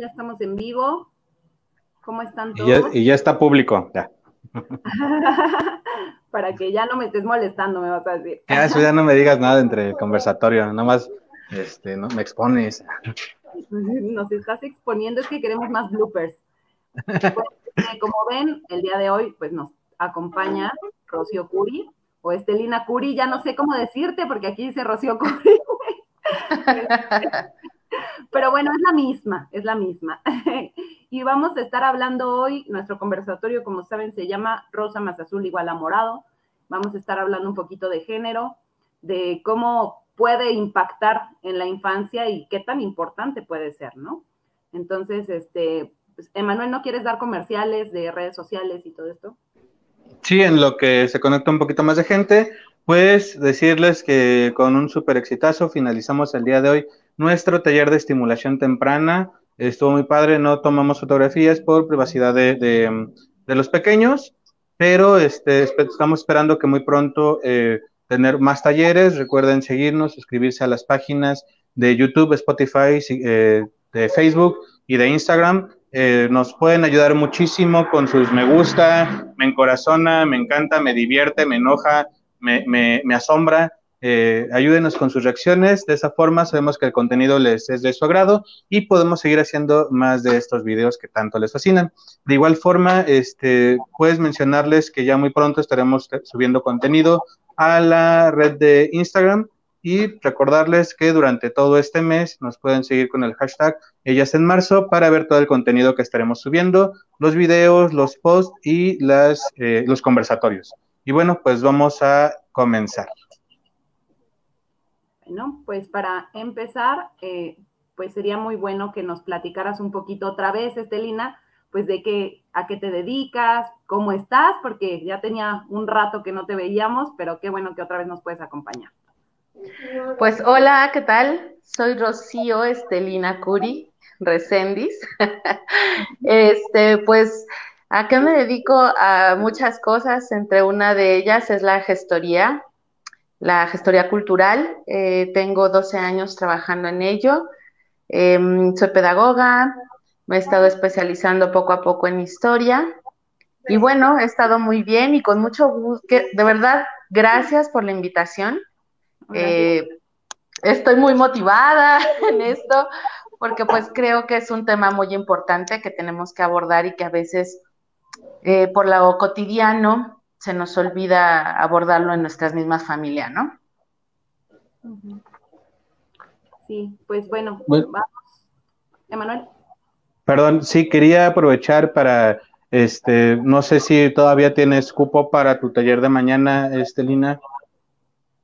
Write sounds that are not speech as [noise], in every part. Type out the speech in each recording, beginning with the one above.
ya estamos en vivo. ¿Cómo están todos? Y ya, está público, ya. [laughs] Para que ya no me estés molestando, me vas a decir. Ya, eso ya no me digas nada entre el [laughs] conversatorio, nada más este, no, me expones. Nos estás exponiendo, es que queremos más bloopers. Pues, como ven, el día de hoy, pues nos acompaña Rocío Curi o Estelina Curi, ya no sé cómo decirte porque aquí dice Rocío Curi. [laughs] [laughs] Pero bueno, es la misma, es la misma. [laughs] y vamos a estar hablando hoy, nuestro conversatorio, como saben, se llama Rosa más azul igual a morado. Vamos a estar hablando un poquito de género, de cómo puede impactar en la infancia y qué tan importante puede ser, ¿no? Entonces, este, pues, Emanuel, ¿no quieres dar comerciales de redes sociales y todo esto? Sí, en lo que se conecta un poquito más de gente, pues decirles que con un súper exitazo finalizamos el día de hoy nuestro taller de estimulación temprana. Estuvo muy padre, no tomamos fotografías por privacidad de, los pequeños, pero este, estamos esperando que muy pronto eh, tener más talleres. Recuerden seguirnos, suscribirse a las páginas de YouTube, Spotify, eh, de Facebook y de Instagram. Eh, nos pueden ayudar muchísimo con sus me gusta, me encorazona, me encanta, me divierte, me enoja, me, asombra. Eh, ayúdenos con sus reacciones. De esa forma sabemos que el contenido les es de su agrado y podemos seguir haciendo más de estos videos que tanto les fascinan. De igual forma, este, puedes mencionarles que ya muy pronto estaremos subiendo contenido a la red de Instagram y recordarles que durante todo este mes nos pueden seguir con el hashtag Ellas en Marzo para ver todo el contenido que estaremos subiendo, los videos, los posts y las, eh, los conversatorios. Y bueno, pues vamos a comenzar. Bueno, pues para empezar, eh, pues sería muy bueno que nos platicaras un poquito otra vez, Estelina, pues de qué, a qué te dedicas, cómo estás, porque ya tenía un rato que no te veíamos, pero qué bueno que otra vez nos puedes acompañar. Pues hola, ¿qué tal? Soy Rocío Estelina Curi, Recendis. [laughs] este, pues ¿A qué me dedico? A muchas cosas, entre una de ellas es la gestoría, la gestoría cultural. Eh, tengo 12 años trabajando en ello. Em, soy pedagoga, me he estado especializando poco a poco en historia. Y bueno, he estado muy bien y con mucho gusto. De verdad, gracias por la invitación. Eh, estoy muy motivada [laughs] en esto porque pues creo que es un tema muy importante que tenemos que abordar y que a veces eh, por lo cotidiano se nos olvida abordarlo en nuestras mismas familias, ¿no? Sí, pues bueno, vamos. Emanuel. Perdón, sí, quería aprovechar para, este, no sé si todavía tienes cupo para tu taller de mañana, Estelina,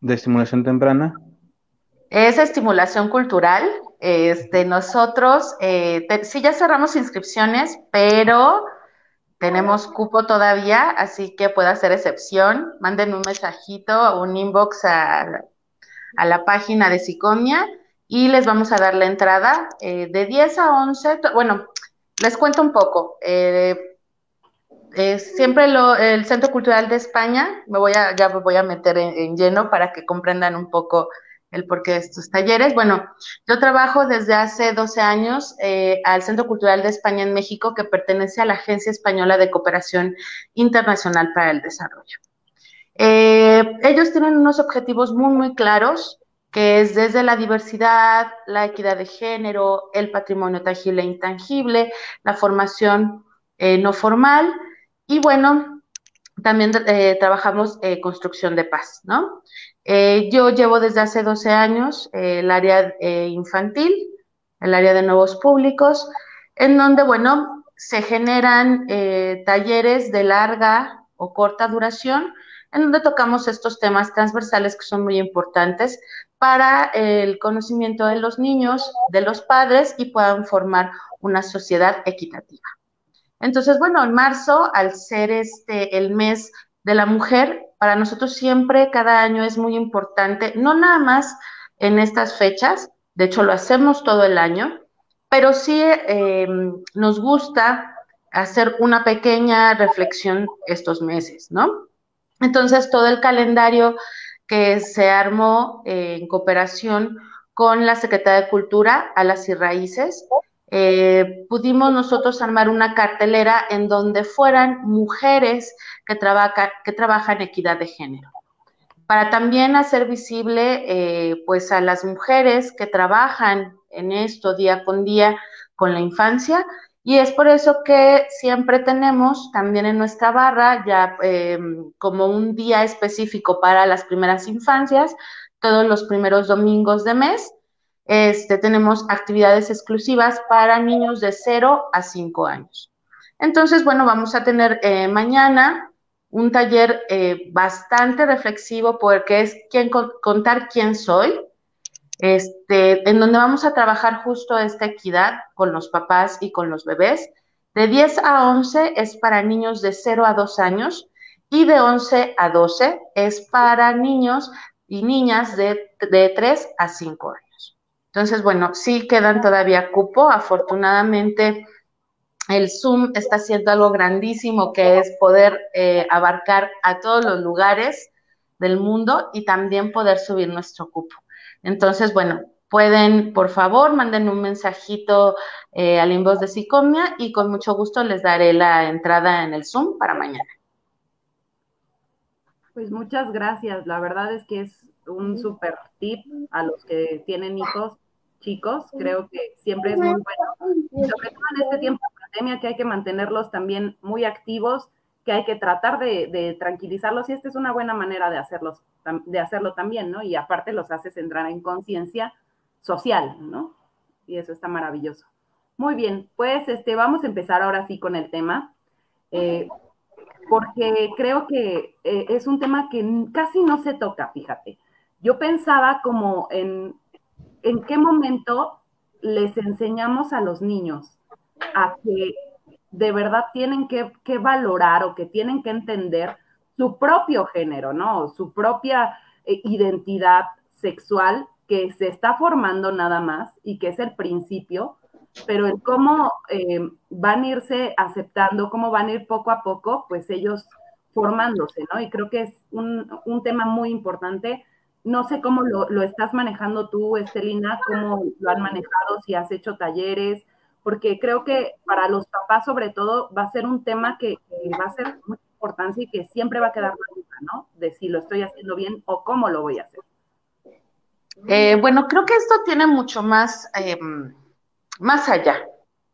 de estimulación temprana. Es estimulación cultural. Este, nosotros, eh, sí ya cerramos inscripciones, pero tenemos cupo todavía, así que puede hacer excepción. Manden un mensajito o un inbox a, la página de Sicomia y les vamos a dar la entrada eh, de 10 a 11. Bueno, les cuento un poco. Eh, eh, siempre el Centro Cultural de España, me voy a, ya me voy a meter en lleno para que comprendan un poco el porqué de estos talleres. Bueno, yo trabajo desde hace 12 años eh, al Centro Cultural de España en México, que pertenece a la Agencia Española de Cooperación Internacional para el Desarrollo. Eh, ellos tienen unos objetivos muy, muy claros, que es desde la diversidad, la equidad de género, el patrimonio tangible e intangible, la formación eh, no formal y bueno, también trabajamos construcción de paz, ¿no? Eh, yo llevo desde hace 12 años eh, el área eh, infantil, el área de nuevos públicos, en donde, bueno, se generan talleres de larga o corta duración, en donde tocamos estos temas transversales que son muy importantes para el conocimiento de los niños, de los padres y puedan formar una sociedad equitativa. Entonces, bueno, en marzo, al ser este el mes de la mujer, para nosotros siempre, cada año es muy importante, no nada más en estas fechas, de hecho lo hacemos todo el año, pero sí eh, nos gusta hacer una pequeña reflexión estos meses, ¿no? Entonces, todo el calendario que se armó eh, en cooperación con la Secretaría de Cultura, Alas y Raíces, eh, pudimos nosotros armar una cartelera en donde fueran mujeres que, trabaja, que trabajan equidad de género, para también hacer visible eh, pues a las mujeres que trabajan en esto día con día con la infancia y es por eso que siempre tenemos también en nuestra barra ya em, como un día específico para las primeras infancias, todos los primeros domingos de mes. Este, tenemos actividades exclusivas para niños de 0 a 5 años. Entonces, bueno, vamos a tener eh, mañana un taller eh, bastante reflexivo porque es quién, contar quién soy, este, en donde vamos a trabajar justo esta equidad con los papás y con los bebés. De 10 a 11 es para niños de 0 a 2 años y de 11 a 12 es para niños y niñas de, de 3 a 5 años. Entonces, bueno, sí quedan todavía cupo. Afortunadamente, el Zoom está haciendo algo grandísimo que es poder eh, abarcar a todos los lugares del mundo y también poder subir nuestro cupo. Entonces, bueno, pueden, por favor, manden un mensajito eh, al inbox de Psicomia y con mucho gusto les daré la entrada en el Zoom para mañana. Pues muchas gracias. La verdad es que es un súper tip a los que tienen hijos chicos. Creo que siempre es muy bueno. Sobre todo en este tiempo de pandemia que hay que mantenerlos también muy activos, que hay que tratar de, tranquilizarlos y esta es una buena manera de, hacerlos, de hacerlo también, ¿no? Y aparte los haces entrar en conciencia social, ¿no? Y eso está maravilloso. Muy bien, pues este, vamos a empezar ahora sí con el tema, eh, porque creo que eh, es un tema que casi no se toca, fíjate. Yo pensaba como en, en qué momento les enseñamos a los niños a que de verdad tienen que, valorar o que tienen que entender su propio género, ¿no? Su propia eh, identidad sexual que se está formando nada más y que es el principio, pero el cómo eh, van a irse aceptando, cómo van a ir poco a poco, pues ellos formándose, ¿no? Y creo que es un, tema muy importante. No sé cómo lo, lo, estás manejando tú, Estelina, cómo lo han manejado, si has hecho talleres, porque creo que para los papás sobre todo va a ser un tema que, va a ser muy importante y que siempre va a quedar la duda, ¿no? De si lo estoy haciendo bien o cómo lo voy a hacer. Eh, bueno, creo que esto tiene mucho más, em, más allá.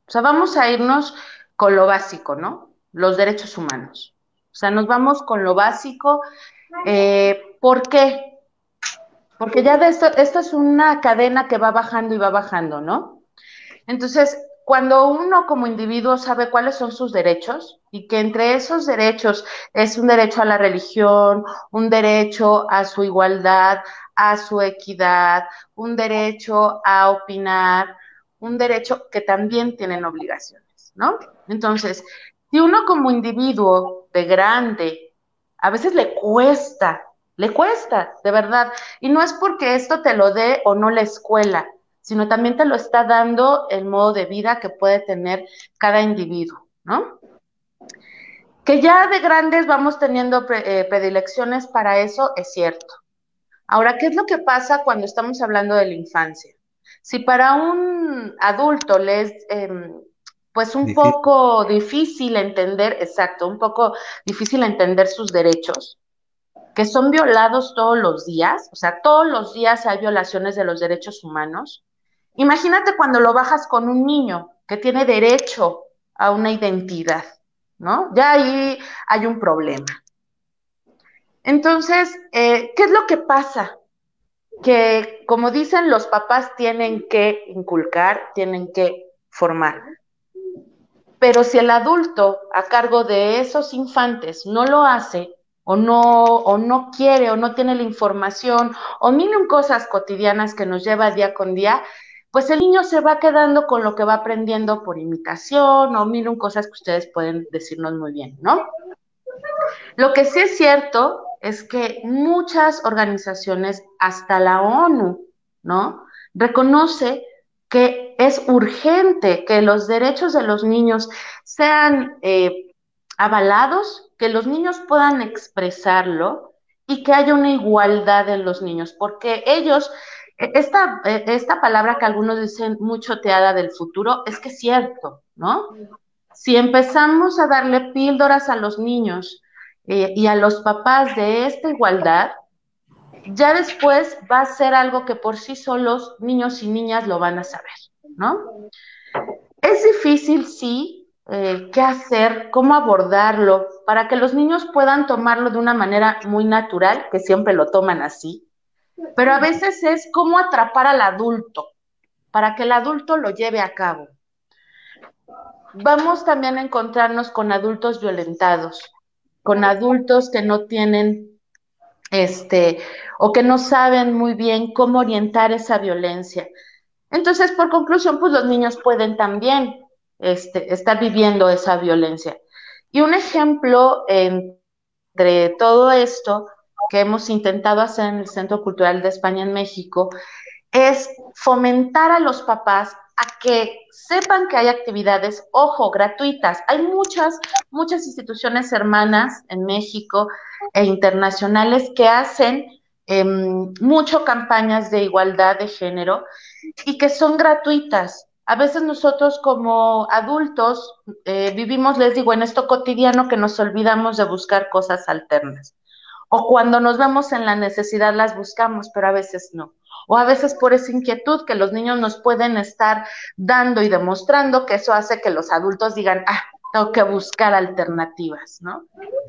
O sea, vamos a irnos con lo básico, ¿no? Los derechos humanos. O sea, nos vamos con lo básico. Eh, ¿Por qué? Porque ya de esto, esto es una cadena que va bajando y va bajando, ¿no? Entonces, cuando uno como individuo sabe cuáles son sus derechos y que entre esos derechos es un derecho a la religión, un derecho a su igualdad, a su equidad, un derecho a opinar, un derecho que también tienen obligaciones, ¿no? Entonces, si uno como individuo de grande, a veces le cuesta, le cuesta, de verdad, y no es porque esto te lo dé o no la escuela, sino también te lo está dando el modo de vida que puede tener cada individuo, ¿no? Que ya de grandes vamos teniendo eh, predilecciones para eso, es cierto. Ahora, ¿qué es lo que pasa cuando estamos hablando de la infancia? Si para un adulto le es, em, pues un poco difícil entender, exacto, un poco difícil entender sus derechos, que son violados todos los días, o sea, todos los días hay violaciones de los derechos humanos, Imagínate cuando lo bajas con un niño que tiene derecho a una identidad, ¿no? Ya ahí hay un problema. Entonces, eh, ¿qué es lo que pasa? Que, como dicen, los papás tienen que inculcar, tienen que formar. Pero si el adulto a cargo de esos infantes no lo hace, o no, o no quiere, o no tiene la información, o miren cosas cotidianas que nos lleva día con día, pues el niño se va quedando con lo que va aprendiendo por imitación o miren cosas que ustedes pueden decirnos muy bien, ¿no? Lo que sí es cierto es que muchas organizaciones, hasta la ONU, ¿no? Reconoce que es urgente que los derechos de los niños sean eh, avalados, que los niños puedan expresarlo y que haya una igualdad en los niños, porque ellos e, esta, e, esta palabra que algunos dicen mucho teada del futuro, es que es cierto, ¿no? Si empezamos a darle píldoras a los niños eh, y a los papás de esta igualdad, ya después va a ser algo que por sí solos niños y niñas lo van a saber, ¿no? Es difícil, sí, eh, qué hacer, cómo abordarlo, para que los niños puedan tomarlo de una manera muy natural, que siempre lo toman así, pero a veces es cómo atrapar al adulto, para que el adulto lo lleve a cabo. Vamos también a encontrarnos con adultos violentados, con adultos que no tienen este, o que no saben muy bien cómo orientar esa violencia. Entonces, por conclusión, pues los niños pueden también estar viviendo esa violencia. Y un ejemplo entre todo esto que hemos intentado hacer en el Centro Cultural de España en México es fomentar a los papás a que sepan que hay actividades, ojo, gratuitas. Hay muchas, muchas instituciones hermanas en México e internacionales que hacen em, mucho campañas de igualdad de género y que son gratuitas. A veces nosotros como adultos eh, vivimos, les digo, en esto cotidiano que nos olvidamos de buscar cosas alternas. O cuando nos vemos en la necesidad las buscamos, pero a veces no o a veces por esa inquietud que los niños nos pueden estar dando y demostrando que eso hace que los adultos digan, ah, tengo que buscar alternativas, ¿no?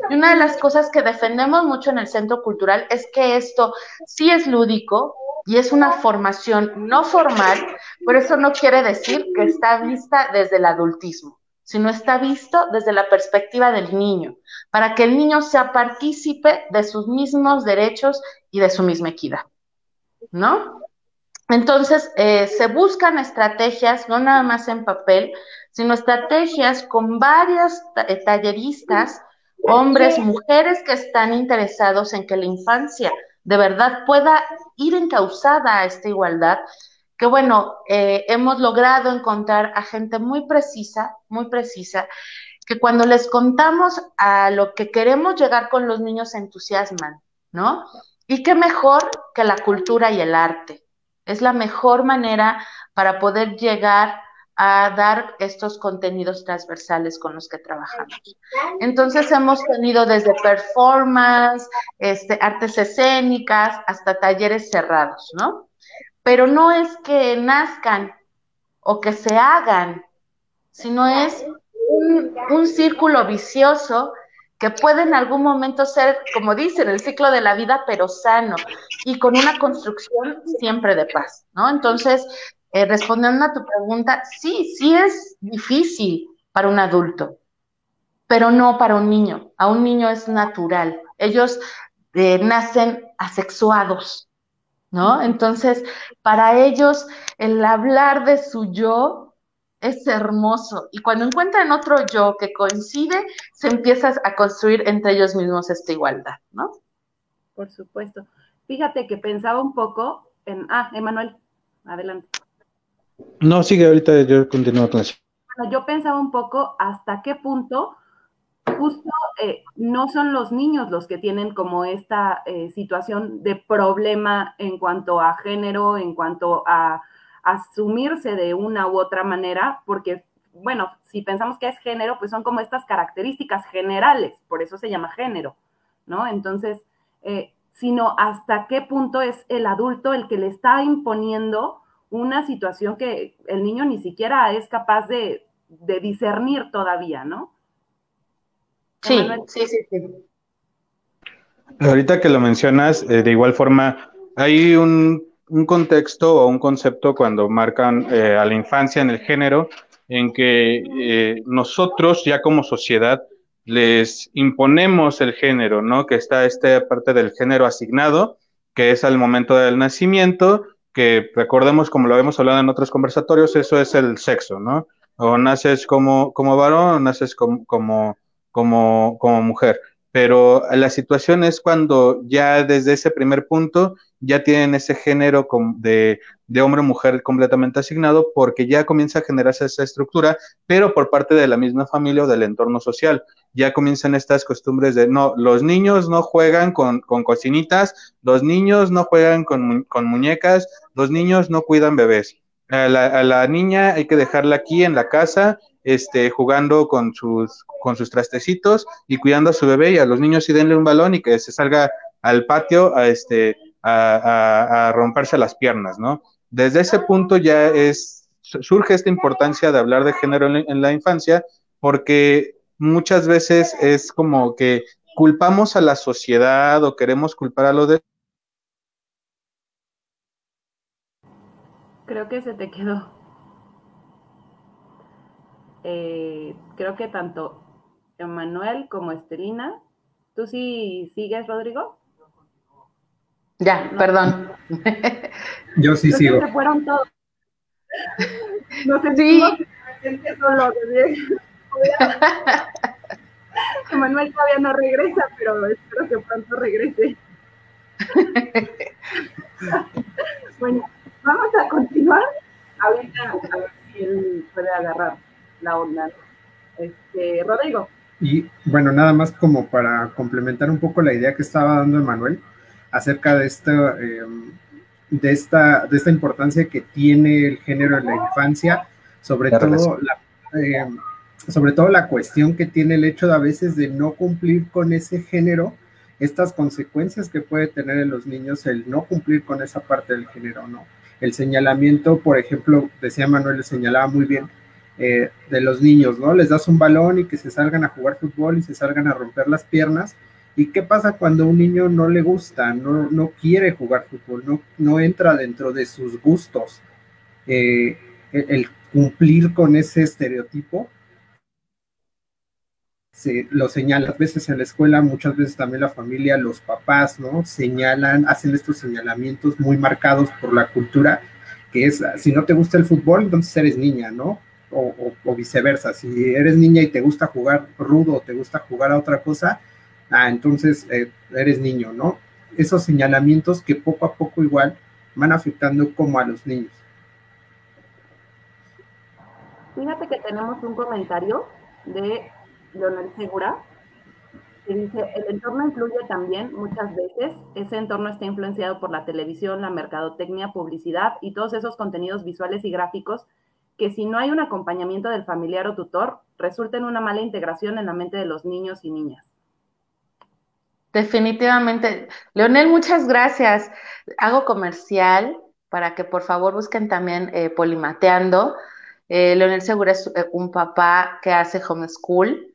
Y una de las cosas que defendemos mucho en el centro cultural es que esto sí es lúdico y es una formación no formal, pero eso no quiere decir que está vista desde el adultismo, sino está visto desde la perspectiva del niño, para que el niño sea partícipe de sus mismos derechos y de su misma equidad. ¿no? Entonces, eh, se buscan estrategias, no nada más en papel, sino estrategias con varias eh, talleristas, hombres, mujeres que están interesados en que la infancia de verdad pueda ir encausada a esta igualdad, que bueno, eh, hemos logrado encontrar a gente muy precisa, muy precisa, que cuando les contamos a lo que queremos llegar con los niños se entusiasman, ¿no? Y qué mejor que la cultura y el arte. Es la mejor manera para poder llegar a dar estos contenidos transversales con los que trabajamos. Entonces hemos tenido desde performance, este, artes escénicas, hasta talleres cerrados, ¿no? Pero no es que nazcan o que se hagan, sino es un, un círculo vicioso que puede en algún momento ser, como dicen, el ciclo de la vida, pero sano y con una construcción siempre de paz, ¿no? Entonces, eh, respondiendo a tu pregunta, sí, sí es difícil para un adulto, pero no para un niño. A un niño es natural. Ellos eh, nacen asexuados, ¿no? Entonces, para ellos, el hablar de su yo es hermoso. Y cuando encuentran otro yo que coincide, se empieza a construir entre ellos mismos esta igualdad, ¿no? Por supuesto. Fíjate que pensaba un poco en. Ah, Emanuel, adelante. No, sigue, ahorita yo continúo con eso. Bueno, yo pensaba un poco hasta qué punto justo eh, no son los niños los que tienen como esta eh, situación de problema en cuanto a género, en cuanto a asumirse de una u otra manera, porque, bueno, si pensamos que es género, pues son como estas características generales, por eso se llama género, ¿no? Entonces, eh, sino hasta qué punto es el adulto el que le está imponiendo una situación que el niño ni siquiera es capaz de, discernir todavía, ¿no? Sí, sí, sí, sí. Ahorita que lo mencionas, eh, de igual forma, hay un un contexto o un concepto cuando marcan eh, a la infancia en el género en que eh, nosotros ya como sociedad les imponemos el género, ¿no? Que está esta parte del género asignado, que es al momento del nacimiento, que recordemos como lo hemos hablado en otros conversatorios, eso es el sexo, ¿no? O naces como, como varón o naces como, como, como, como mujer. Pero la situación es cuando ya desde ese primer punto ya tienen ese género de, de hombre o mujer completamente asignado porque ya comienza a generarse esa estructura, pero por parte de la misma familia o del entorno social. Ya comienzan estas costumbres de, no, los niños no juegan con, con cocinitas, los niños no juegan con, con muñecas, los niños no cuidan bebés. A la, niña hay que dejarla aquí en la casa, este, jugando con sus, con sus trastecitos y cuidando a su bebé y a los niños sí denle un balón y que se salga al patio a, este, a, romperse las piernas, ¿no? Desde ese punto ya es, surge esta importancia de hablar de género en la infancia porque muchas veces es como que culpamos a la sociedad o queremos culpar a lo de Creo que se te quedó. Eh, creo que tanto Emanuel como Estelina. ¿Tú sí sigues, Rodrigo? Ya, no. perdón. [laughs] Yo sí sigo. Se fueron todos. [laughs] No sé sí. solo. [laughs] Emanuel todavía no regresa, pero espero que pronto regrese. [laughs] bueno, vamos a continuar. Ahorita a ver si él puede agarrar la onda. Este, Rodrigo. Y bueno, nada más como para complementar un poco la idea que estaba dando Emanuel acerca de esta, eh, de esta, de esta importancia que tiene el género en la infancia, sobre la todo la, eh, sobre todo la cuestión que tiene el hecho de a veces de no cumplir con ese género, estas consecuencias que puede tener en los niños el no cumplir con esa parte del género, ¿no? El señalamiento, por ejemplo, decía Manuel, le señalaba muy bien, eh, de los niños, ¿no? Les das un balón y que se salgan a jugar fútbol y se salgan a romper las piernas. ¿Y qué pasa cuando un niño no le gusta, no, no quiere jugar fútbol, no, no entra dentro de sus gustos? Eh, el cumplir con ese estereotipo se lo señala a veces en la escuela, muchas veces también la familia, los papás, ¿no? Señalan, hacen estos señalamientos muy marcados por la cultura, que es, si no te gusta el fútbol, entonces eres niña, ¿no? O viceversa, si eres niña y te gusta jugar rudo o te gusta jugar a otra cosa, ah, entonces eh, eres niño, ¿no? Esos señalamientos que poco a poco igual van afectando como a los niños. Fíjate que tenemos un comentario de Leonel Segura, que dice, el entorno influye también muchas veces, ese entorno está influenciado por la televisión, la mercadotecnia, publicidad y todos esos contenidos visuales y gráficos que si no hay un acompañamiento del familiar o tutor, resulta en una mala integración en la mente de los niños y niñas. Definitivamente. Leonel, muchas gracias. Hago comercial para que por favor busquen también eh, Polimateando. Eh, Leonel Segura es un papá que hace homeschool,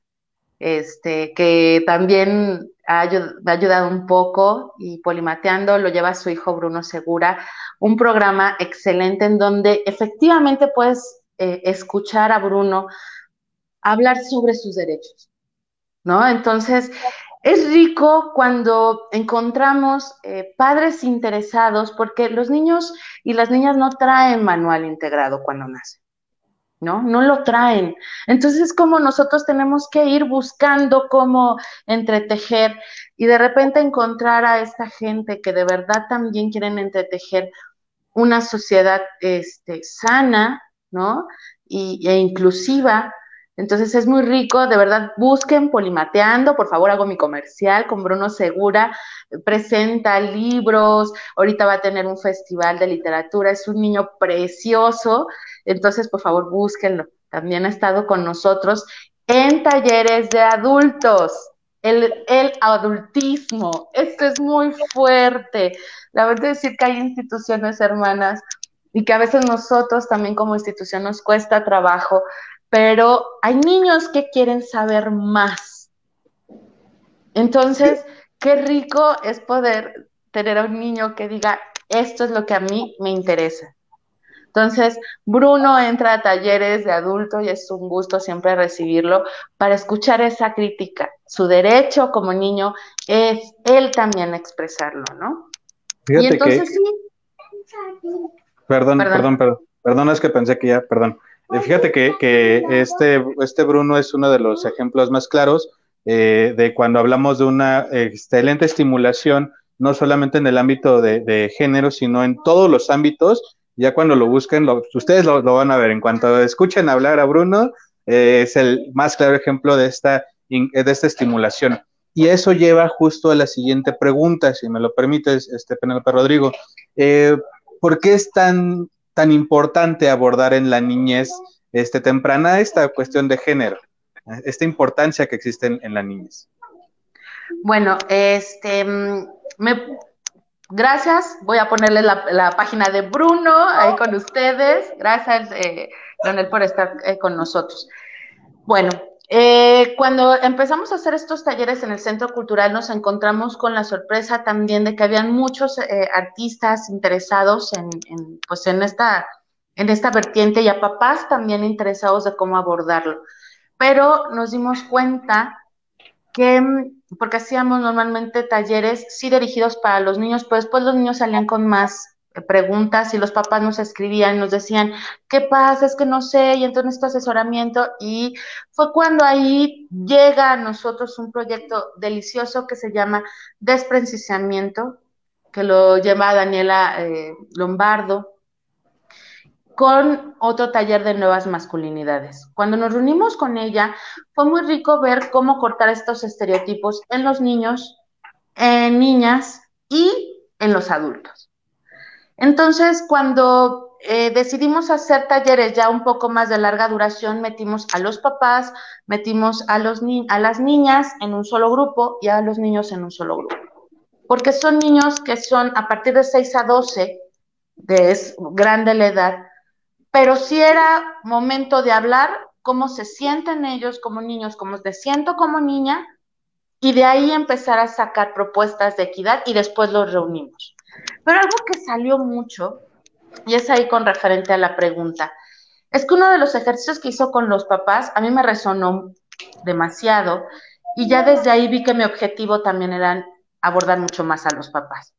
este, que también ha, ayudado un poco y Polimateando lo lleva su hijo Bruno Segura, un programa excelente en donde efectivamente puedes eh, escuchar a Bruno hablar sobre sus derechos, ¿no? Entonces, es rico cuando encontramos eh, padres interesados porque los niños y las niñas no traen manual integrado cuando nacen. ¿No? No lo traen. Entonces, como nosotros tenemos que ir buscando cómo entretejer y de repente encontrar a esta gente que de verdad también quieren entretejer una sociedad este, sana, ¿no? Y, e inclusiva. Entonces es muy rico, de verdad, busquen Polimateando, por favor hago mi comercial con Bruno Segura, presenta libros, ahorita va a tener un festival de literatura, es un niño precioso, entonces, por favor, búsquenlo. También ha estado con nosotros en talleres de adultos. El, el adultismo, esto es muy fuerte. La verdad es decir que hay instituciones hermanas y que a veces nosotros también como institución nos cuesta trabajo, pero hay niños que quieren saber más. Entonces, qué rico es poder tener a un niño que diga, esto es lo que a mí me interesa. Entonces, Bruno entra a talleres de adulto y es un gusto siempre recibirlo para escuchar esa crítica. Su derecho como niño es él también expresarlo, ¿no? Fíjate y entonces que... sí. Perdón, perdón, perdón, perdón, perdón, es que pensé que ya, perdón. Fíjate que, este, este Bruno es uno de los ejemplos más claros eh, de cuando hablamos de una excelente estimulación, no solamente en el ámbito de, de género, sino en todos los ámbitos Ya cuando lo busquen, ustedes lo, van a ver. En cuanto escuchen hablar a Bruno, eh, es el más claro ejemplo de esta, de esta estimulación. Y eso lleva justo a la siguiente pregunta, si me lo permites, este Penelope Rodrigo. Eh, ¿Por qué es tan, tan importante abordar en la niñez este, temprana esta cuestión de género, esta importancia que existe en, la niñez? Bueno, este, me, gracias. Voy a ponerle la, página de Bruno ahí con ustedes. Gracias, eh, por estar eh, con nosotros. Bueno, eh, cuando empezamos a hacer estos talleres en el Centro Cultural, nos encontramos con la sorpresa también de que habían muchos eh, artistas interesados en, pues en, esta, en esta vertiente y a papás también interesados de cómo abordarlo. Pero nos dimos cuenta que, porque hacíamos normalmente talleres, sí dirigidos para los niños, pero después los niños salían con más preguntas y los papás nos escribían, nos decían, ¿qué pasa? Es que no sé, y entonces este asesoramiento, y fue cuando ahí llega a nosotros un proyecto delicioso que se llama Desprenciamiento, que lo lleva Daniela eh, Lombardo, con otro taller de nuevas masculinidades. Cuando nos reunimos con ella, fue muy rico ver cómo cortar estos estereotipos en los niños, en niñas y en los adultos. Entonces, cuando eh, decidimos hacer talleres ya un poco más de larga duración, metimos a los papás, metimos a, los a las niñas en un solo grupo y a los niños en un solo grupo. Porque son niños que son a partir de 6 a 12, de es grande la edad, pero sí era momento de hablar cómo se sienten ellos como niños, cómo se siento como niña, y de ahí empezar a sacar propuestas de equidad y después los reunimos. Pero algo que salió mucho, y es ahí con referente a la pregunta, es que uno de los ejercicios que hizo con los papás a mí me resonó demasiado y ya desde ahí vi que mi objetivo también era abordar mucho más a los papás.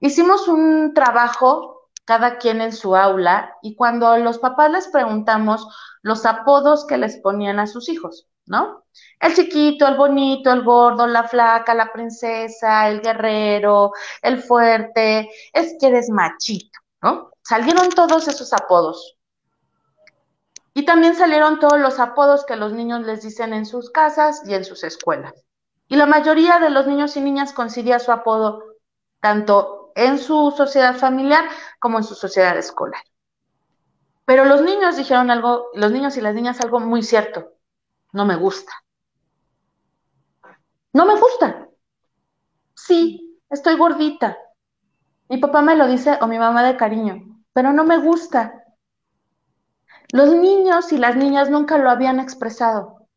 Hicimos un trabajo cada quien en su aula y cuando los papás les preguntamos los apodos que les ponían a sus hijos, ¿no? El chiquito, el bonito, el gordo, la flaca, la princesa, el guerrero, el fuerte, es que eres machito, ¿no? Salieron todos esos apodos. Y también salieron todos los apodos que los niños les dicen en sus casas y en sus escuelas. Y la mayoría de los niños y niñas coincidía su apodo tanto en su sociedad familiar como en su sociedad escolar. Pero los niños dijeron algo, los niños y las niñas algo muy cierto no me gusta. No me gusta. Sí, estoy gordita. Mi papá me lo dice o mi mamá de cariño, pero no me gusta. Los niños y las niñas nunca lo habían expresado.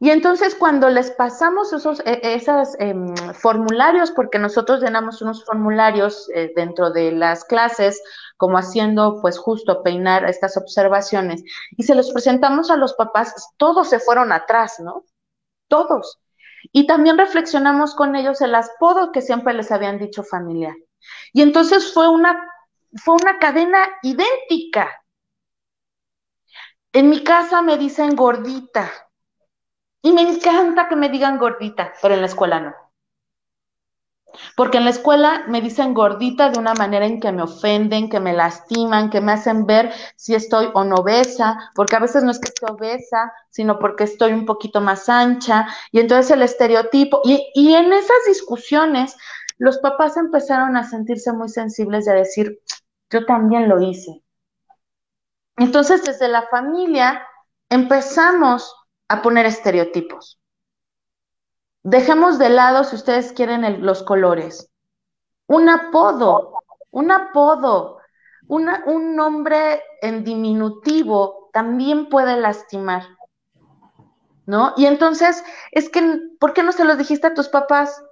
Y entonces cuando les pasamos esos e, em, formularios, porque nosotros llenamos unos formularios eh, dentro de las clases, como haciendo pues justo peinar estas observaciones, y se los presentamos a los papás, todos se fueron atrás, ¿no? Todos. Y también reflexionamos con ellos el apodo que siempre les habían dicho familiar. Y entonces fue una, fue una cadena idéntica. En mi casa me dicen gordita, y me encanta que me digan gordita, pero en la escuela no. Porque en la escuela me dicen gordita de una manera en que me ofenden, que me lastiman, que me hacen ver si estoy o no obesa, porque a veces no es que esté obesa, sino porque estoy un poquito más ancha, y entonces el estereotipo, y, y en esas discusiones los papás empezaron a sentirse muy sensibles de decir, yo también lo hice. Entonces desde la familia empezamos a poner estereotipos. Dejemos de lado, si ustedes quieren, los colores. Un apodo, un apodo, un nombre en diminutivo también puede lastimar. ¿No? Y entonces, es que, ¿por qué no se los dijiste a tus papás?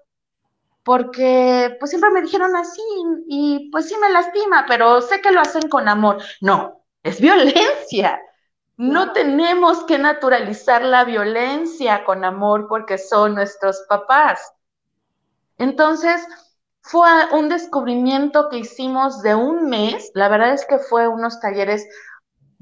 Porque, pues siempre me dijeron así, y pues sí me lastima, pero sé que lo hacen con amor. No, es violencia. No tenemos que naturalizar la violencia con amor porque son nuestros papás. Entonces, fue un descubrimiento que hicimos de un mes. La verdad es que fue unos talleres,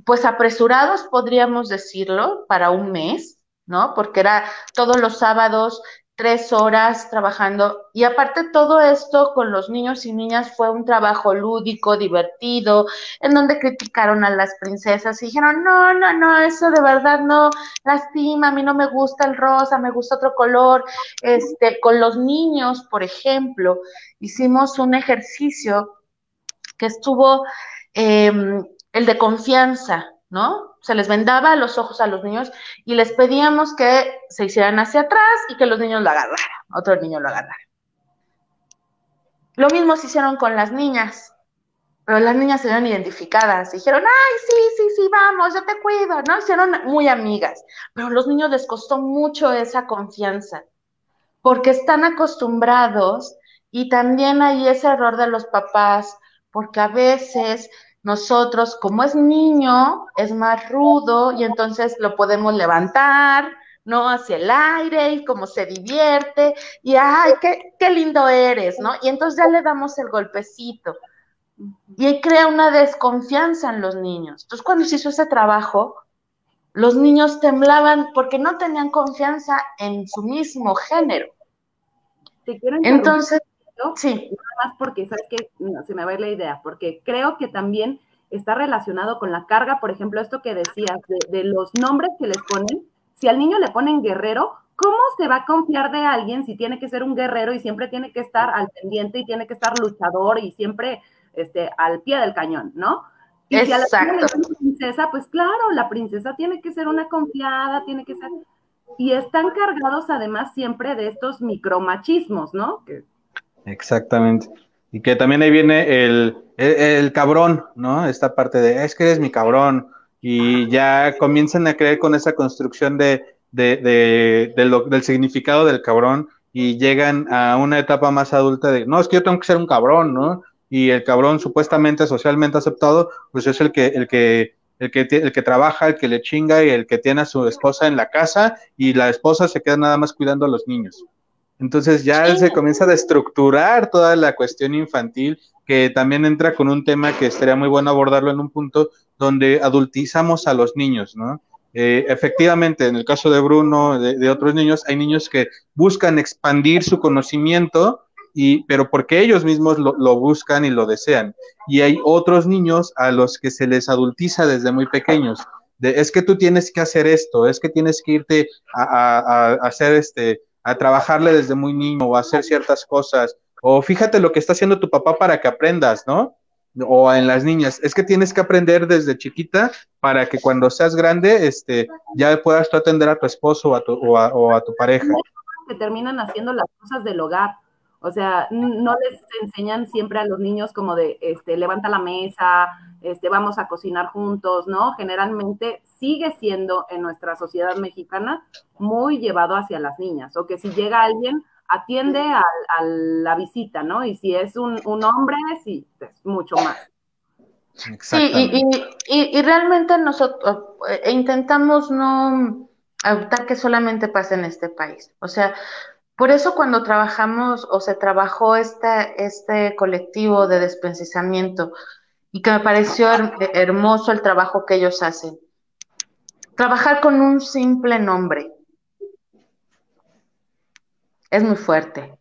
pues apresurados, podríamos decirlo, para un mes, ¿no? Porque era todos los sábados tres horas trabajando y aparte todo esto con los niños y niñas fue un trabajo lúdico, divertido, en donde criticaron a las princesas y dijeron, no, no, no, eso de verdad no lastima, a mí no me gusta el rosa, me gusta otro color. Este, con los niños, por ejemplo, hicimos un ejercicio que estuvo em, el de confianza, ¿no? Se les vendaba los ojos a los niños y les pedíamos que se hicieran hacia atrás y que los niños lo agarraran, otro niño lo agarrara. Lo mismo se hicieron con las niñas, pero las niñas se vieron identificadas, dijeron, ay, sí, sí, sí, vamos, yo te cuido, ¿no? Hicieron muy amigas, pero a los niños les costó mucho esa confianza, porque están acostumbrados y también hay ese error de los papás, porque a veces nosotros, como es niño, es más rudo y entonces lo podemos levantar, ¿no? Hacia el aire y como se divierte y, ay, qué, qué lindo eres, ¿no? Y entonces ya le damos el golpecito y crea una desconfianza en los niños. Entonces, cuando se hizo ese trabajo, los niños temblaban porque no tenían confianza en su mismo género. Entonces, Sí. Nada más porque, ¿sabes que se me va a ir la idea, porque creo que también está relacionado con la carga, por ejemplo, esto que decías, de, los nombres que les ponen. Si al niño le ponen guerrero, ¿cómo se va a confiar de alguien si tiene que ser un guerrero y siempre tiene que estar al pendiente y tiene que estar luchador y siempre este, al pie del cañón, ¿no? Y Exacto. si a la princesa, pues claro, la princesa tiene que ser una confiada, tiene que ser... Y están cargados además siempre de estos micromachismos, ¿no? Que Exactamente. Y que también ahí viene el, el, cabrón, ¿no? Esta parte de, es que eres mi cabrón. Y ya comienzan a creer con esa construcción de, de, de, del significado del cabrón y llegan a una etapa más adulta de, no, es que yo tengo que ser un cabrón, ¿no? Y el cabrón supuestamente socialmente aceptado, pues es el que, el que, el que, el que trabaja, el que le chinga y el que tiene a su esposa en la casa y la esposa se queda nada más cuidando a los niños. Entonces ya se comienza a destructurar toda la cuestión infantil, que también entra con un tema que estaría muy bueno abordarlo en un punto donde adultizamos a los niños, ¿no? Eh, efectivamente, en el caso de Bruno, de, de, otros niños, hay niños que buscan expandir su conocimiento, y, pero porque ellos mismos lo, lo, buscan y lo desean. Y hay otros niños a los que se les adultiza desde muy pequeños. De, es que tú tienes que hacer esto, es que tienes que irte a, a, a hacer este, a trabajarle desde muy niño o a hacer ciertas cosas, o fíjate lo que está haciendo tu papá para que aprendas, ¿no? O en las niñas, es que tienes que aprender desde chiquita para que cuando seas grande, este, ya puedas tú atender a tu esposo o a tu, a, o a tu pareja. Que terminan haciendo las cosas del hogar. O sea, no les enseñan siempre a los niños como de, este, levanta la mesa, este, vamos a cocinar juntos, ¿no? Generalmente sigue siendo en nuestra sociedad mexicana muy llevado hacia las niñas, o que si llega alguien, atiende a, la visita, ¿no? Y si es un, hombre, sí, es mucho más. Sí, y, y, realmente nosotros eh, intentamos no adoptar que solamente pase en este país. O sea, por eso cuando trabajamos o se trabajó este, este colectivo de desprecisamiento y que me pareció hermoso el trabajo que ellos hacen, trabajar con un simple nombre es muy fuerte.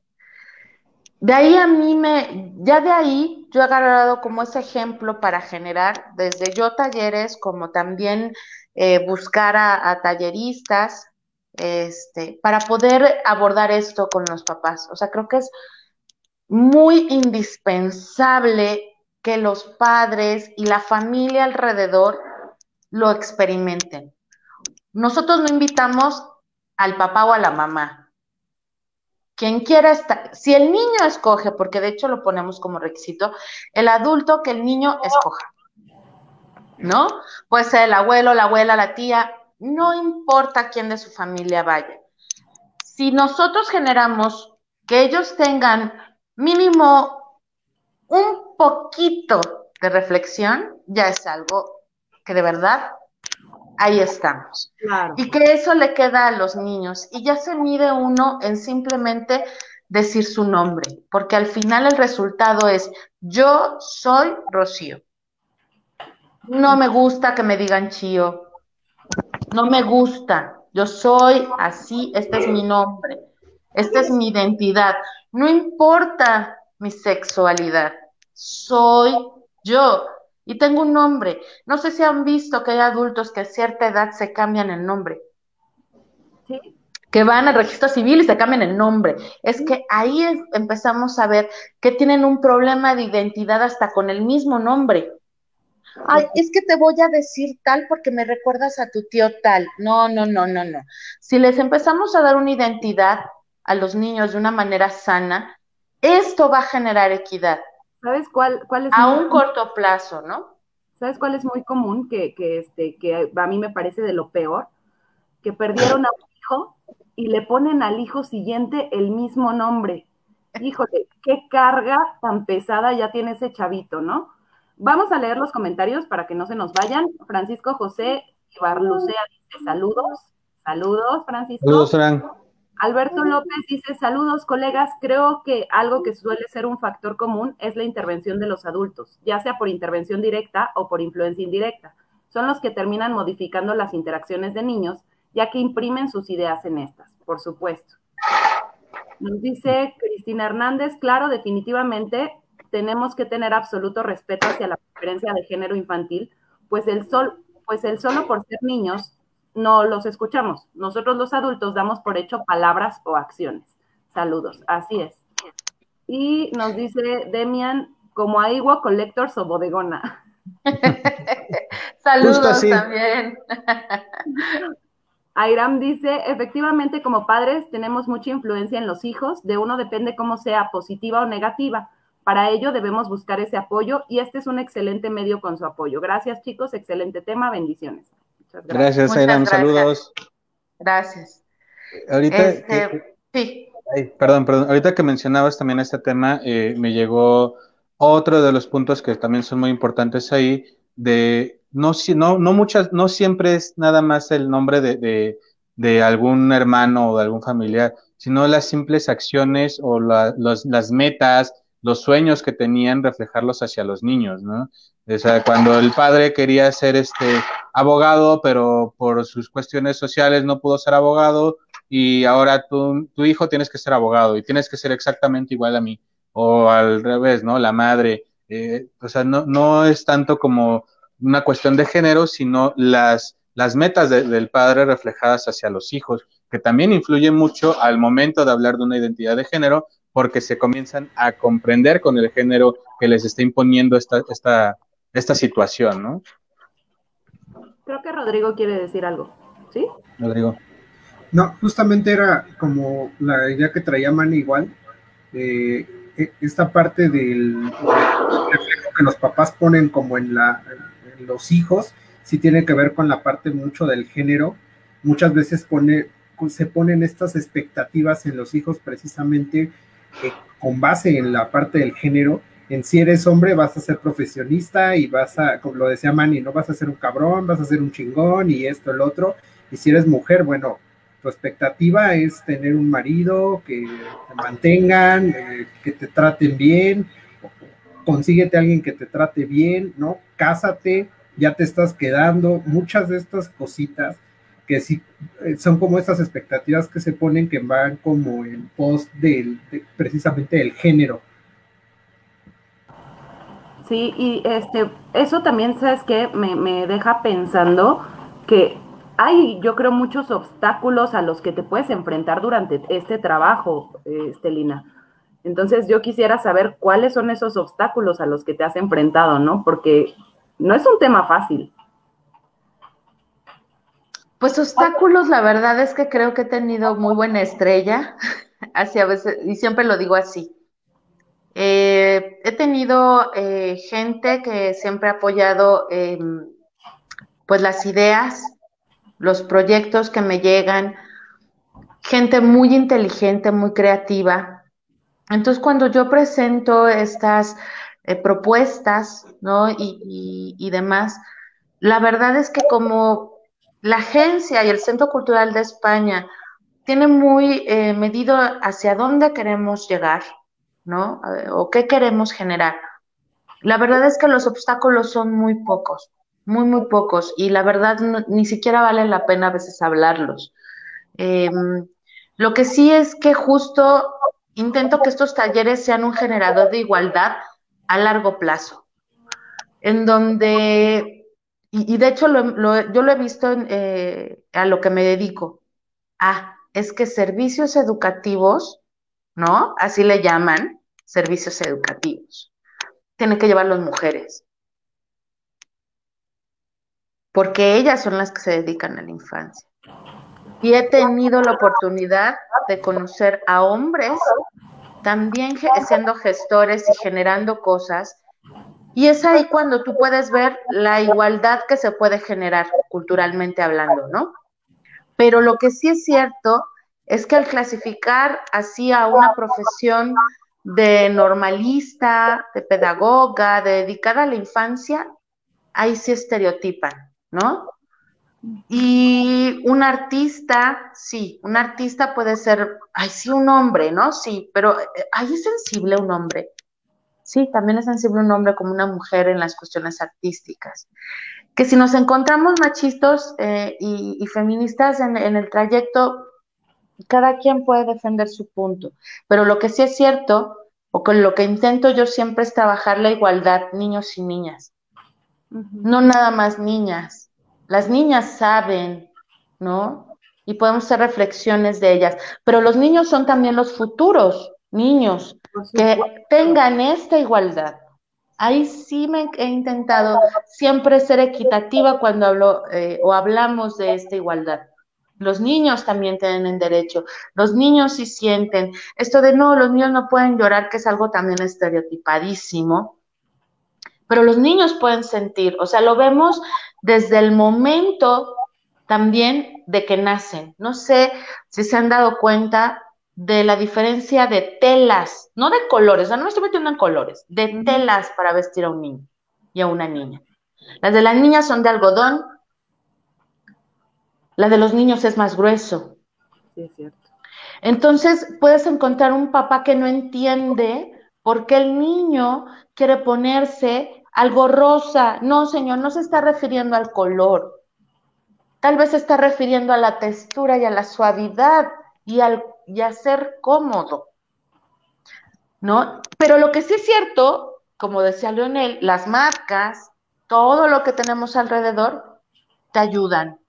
De ahí a mí me, ya de ahí yo he agarrado como ese ejemplo para generar desde yo talleres como también eh, buscar a talleristas este, para poder abordar esto con los papás. O sea, creo que es muy indispensable que los padres y la familia alrededor lo experimenten. Nosotros no invitamos al papá o a la mamá. Quien quiera estar, si el niño escoge, porque de hecho lo ponemos como requisito, el adulto que el niño escoja. ¿No? Puede ser el abuelo, la abuela, la tía, no importa quién de su familia vaya. Si nosotros generamos que ellos tengan mínimo un poquito de reflexión, ya es algo que de verdad ahí estamos. Y que eso le queda a los niños. Y ya se mide uno en simplemente decir su nombre, porque al final el resultado es, yo soy Rocío. No me gusta que me digan chío, no me gusta, yo soy así, este es mi nombre. esta es mi identidad. No importa mi sexualidad, soy yo y tengo un nombre. No sé si han visto que hay adultos que a cierta edad se cambian el nombre. Sí. Que van al registro civil y se cambian el nombre. Es que ahí empezamos a ver que tienen un problema de identidad hasta con el mismo nombre. Ay, es que te voy a decir tal porque me recuerdas a tu tío tal. No, no, no, no, no. Si les empezamos a dar una identidad a los niños de una manera sana, esto va a generar equidad. ¿Sabes cuál, cuál es? A un corto plazo, ¿no? ¿Sabes cuál es muy común? Que, que, este, que a mí me parece de lo peor, que perdieron a un hijo y le ponen al hijo siguiente el mismo nombre. Híjole, qué carga tan pesada ya tiene ese chavito, ¿no? Vamos a leer los comentarios para que no se nos vayan. Francisco José Ibarlucea dice saludos. Saludos, Francisco. Saludos, Fran. Alberto López dice, saludos colegas, creo que algo que suele ser un factor común es la intervención de los adultos, ya sea por intervención directa o por influencia indirecta. Son los que terminan modificando las interacciones de niños, ya que imprimen sus ideas en estas, por supuesto. Nos dice Cristina Hernández, claro, definitivamente tenemos que tener absoluto respeto hacia la preferencia de género infantil, pues el, sol, pues el solo por ser niños no los escuchamos. Nosotros los adultos damos por hecho palabras o acciones. Saludos, así es. Y nos dice Demian, como Aigua Collectors o Bodegona. [laughs] Saludos también. [laughs] Airam dice, efectivamente como padres tenemos mucha influencia en los hijos, de uno depende cómo sea positiva o negativa. Para ello debemos buscar ese apoyo y este es un excelente medio con su apoyo. Gracias chicos, excelente tema, bendiciones gracias. Gracias, Saludos. Gracias. Ahorita. Este, sí. perdón, perdón. Ahorita que mencionabas también este tema, eh, me llegó otro de los puntos que también son muy importantes ahí, de no, no, no muchas, no siempre es nada más el nombre de, de, algún hermano o de algún familiar, sino las simples acciones o las metas, los sueños que tenían, reflejarlos hacia los niños, ¿no? O sea, cuando el padre quería ser este abogado, pero por sus cuestiones sociales no pudo ser abogado, y ahora tu, hijo tienes que ser abogado y tienes que ser exactamente igual a mí, o al revés, ¿no? La madre. Eh, o sea, no, no es tanto como una cuestión de género, sino las, las metas del padre reflejadas hacia los hijos, que también influyen mucho al momento de hablar de una identidad de género, porque se comienzan a comprender con el género que les está imponiendo esta, esta, esta situación, ¿no? Creo que Rodrigo quiere decir algo, ¿sí? Rodrigo. No, justamente era como la idea que traía Manny igual, e, esta parte del reflejo que los papás ponen como en, la, en los hijos, sí tiene que ver con la parte mucho del género. Muchas veces pone, se ponen estas expectativas en los hijos precisamente con base en la parte del género, en si eres hombre vas a ser profesionista y vas a, como lo decía Manny, no vas a ser un cabrón, vas a ser un chingón y esto, el otro, y si eres mujer, bueno, tu expectativa es tener un marido, que te mantengan, eh, que te traten bien, consíguete a alguien que te trate bien, ¿no? Cásate, ya te estás quedando, muchas de estas cositas que sí eh, son como estas expectativas que se ponen que van como en post del, precisamente del género. Sí, y este, eso también, ¿sabes qué? Me, me deja pensando que hay, yo creo, muchos obstáculos a los que te puedes enfrentar durante este trabajo, Estelina. Entonces, yo quisiera saber cuáles son esos obstáculos a los que te has enfrentado, ¿no? Porque no es un tema fácil. Pues obstáculos, la verdad es que creo que he tenido muy buena estrella, [laughs] así veces, y siempre lo digo así. Eh, he tenido eh, gente que siempre ha apoyado em, pues las ideas, los proyectos que me llegan, gente muy inteligente, muy creativa. Entonces, cuando yo presento estas eh, propuestas, ¿no? Y, y demás, la verdad es que como la agencia y el Centro Cultural de España tienen muy eh, medido hacia dónde queremos llegar, ¿no? O qué queremos generar. La verdad es que los obstáculos son muy pocos, muy, muy pocos, y la verdad ni siquiera vale la pena a veces hablarlos. Em, Lo que sí es que justo intento que estos talleres sean un generador de igualdad a largo plazo, en donde, y, de hecho yo lo he visto eh, a lo que me dedico. Ah, es que servicios educativos, ¿no? Así le llaman, servicios educativos. Tienen que llevar las mujeres. Porque ellas son las que se dedican a la infancia. Y he tenido la oportunidad de conocer a hombres también siendo gestores y generando cosas. Y es ahí cuando tú puedes ver la igualdad que se puede generar culturalmente hablando, ¿no? Pero lo que sí es cierto es que al clasificar así a una profesión de normalista, de pedagoga, de dedicada a la infancia, ahí sí estereotipan, ¿no? Y un artista, sí, un artista puede ser, ay, sí, un hombre, ¿no? Sí, pero eh, ahí es sensible un hombre. Sí, también es sensible un hombre como una mujer en las cuestiones artísticas. Que si nos encontramos machistas eh, y, feministas en, en el trayecto, cada quien puede defender su punto. Pero lo que sí es cierto, o con lo que intento yo siempre es trabajar la igualdad, niños y niñas. No nada más niñas las niñas saben, ¿no? Y podemos hacer reflexiones de ellas, pero los niños son también los futuros niños que tengan esta igualdad. Ahí sí me he intentado siempre ser equitativa cuando hablo eh, o hablamos de esta igualdad. Los niños también tienen derecho, los niños sí sienten. Esto de no, los niños no pueden llorar, que es algo también estereotipadísimo, pero los niños pueden sentir, o sea, lo vemos desde el momento también de que nacen. No sé si se han dado cuenta de la diferencia de telas, no de colores, no me estoy metiendo en colores, de telas para vestir a un niño y a una niña. Las de las niñas son de algodón, la de los niños es más grueso. Sí, es cierto. Entonces puedes encontrar un papá que no entiende por qué el niño quiere ponerse algo rosa. No, señor, no se está refiriendo al color. Tal vez se está refiriendo a la textura y a la suavidad y, al, y a ser cómodo. ¿No? Pero lo que sí es cierto, como decía Leonel, las marcas, todo lo que tenemos alrededor, te ayudan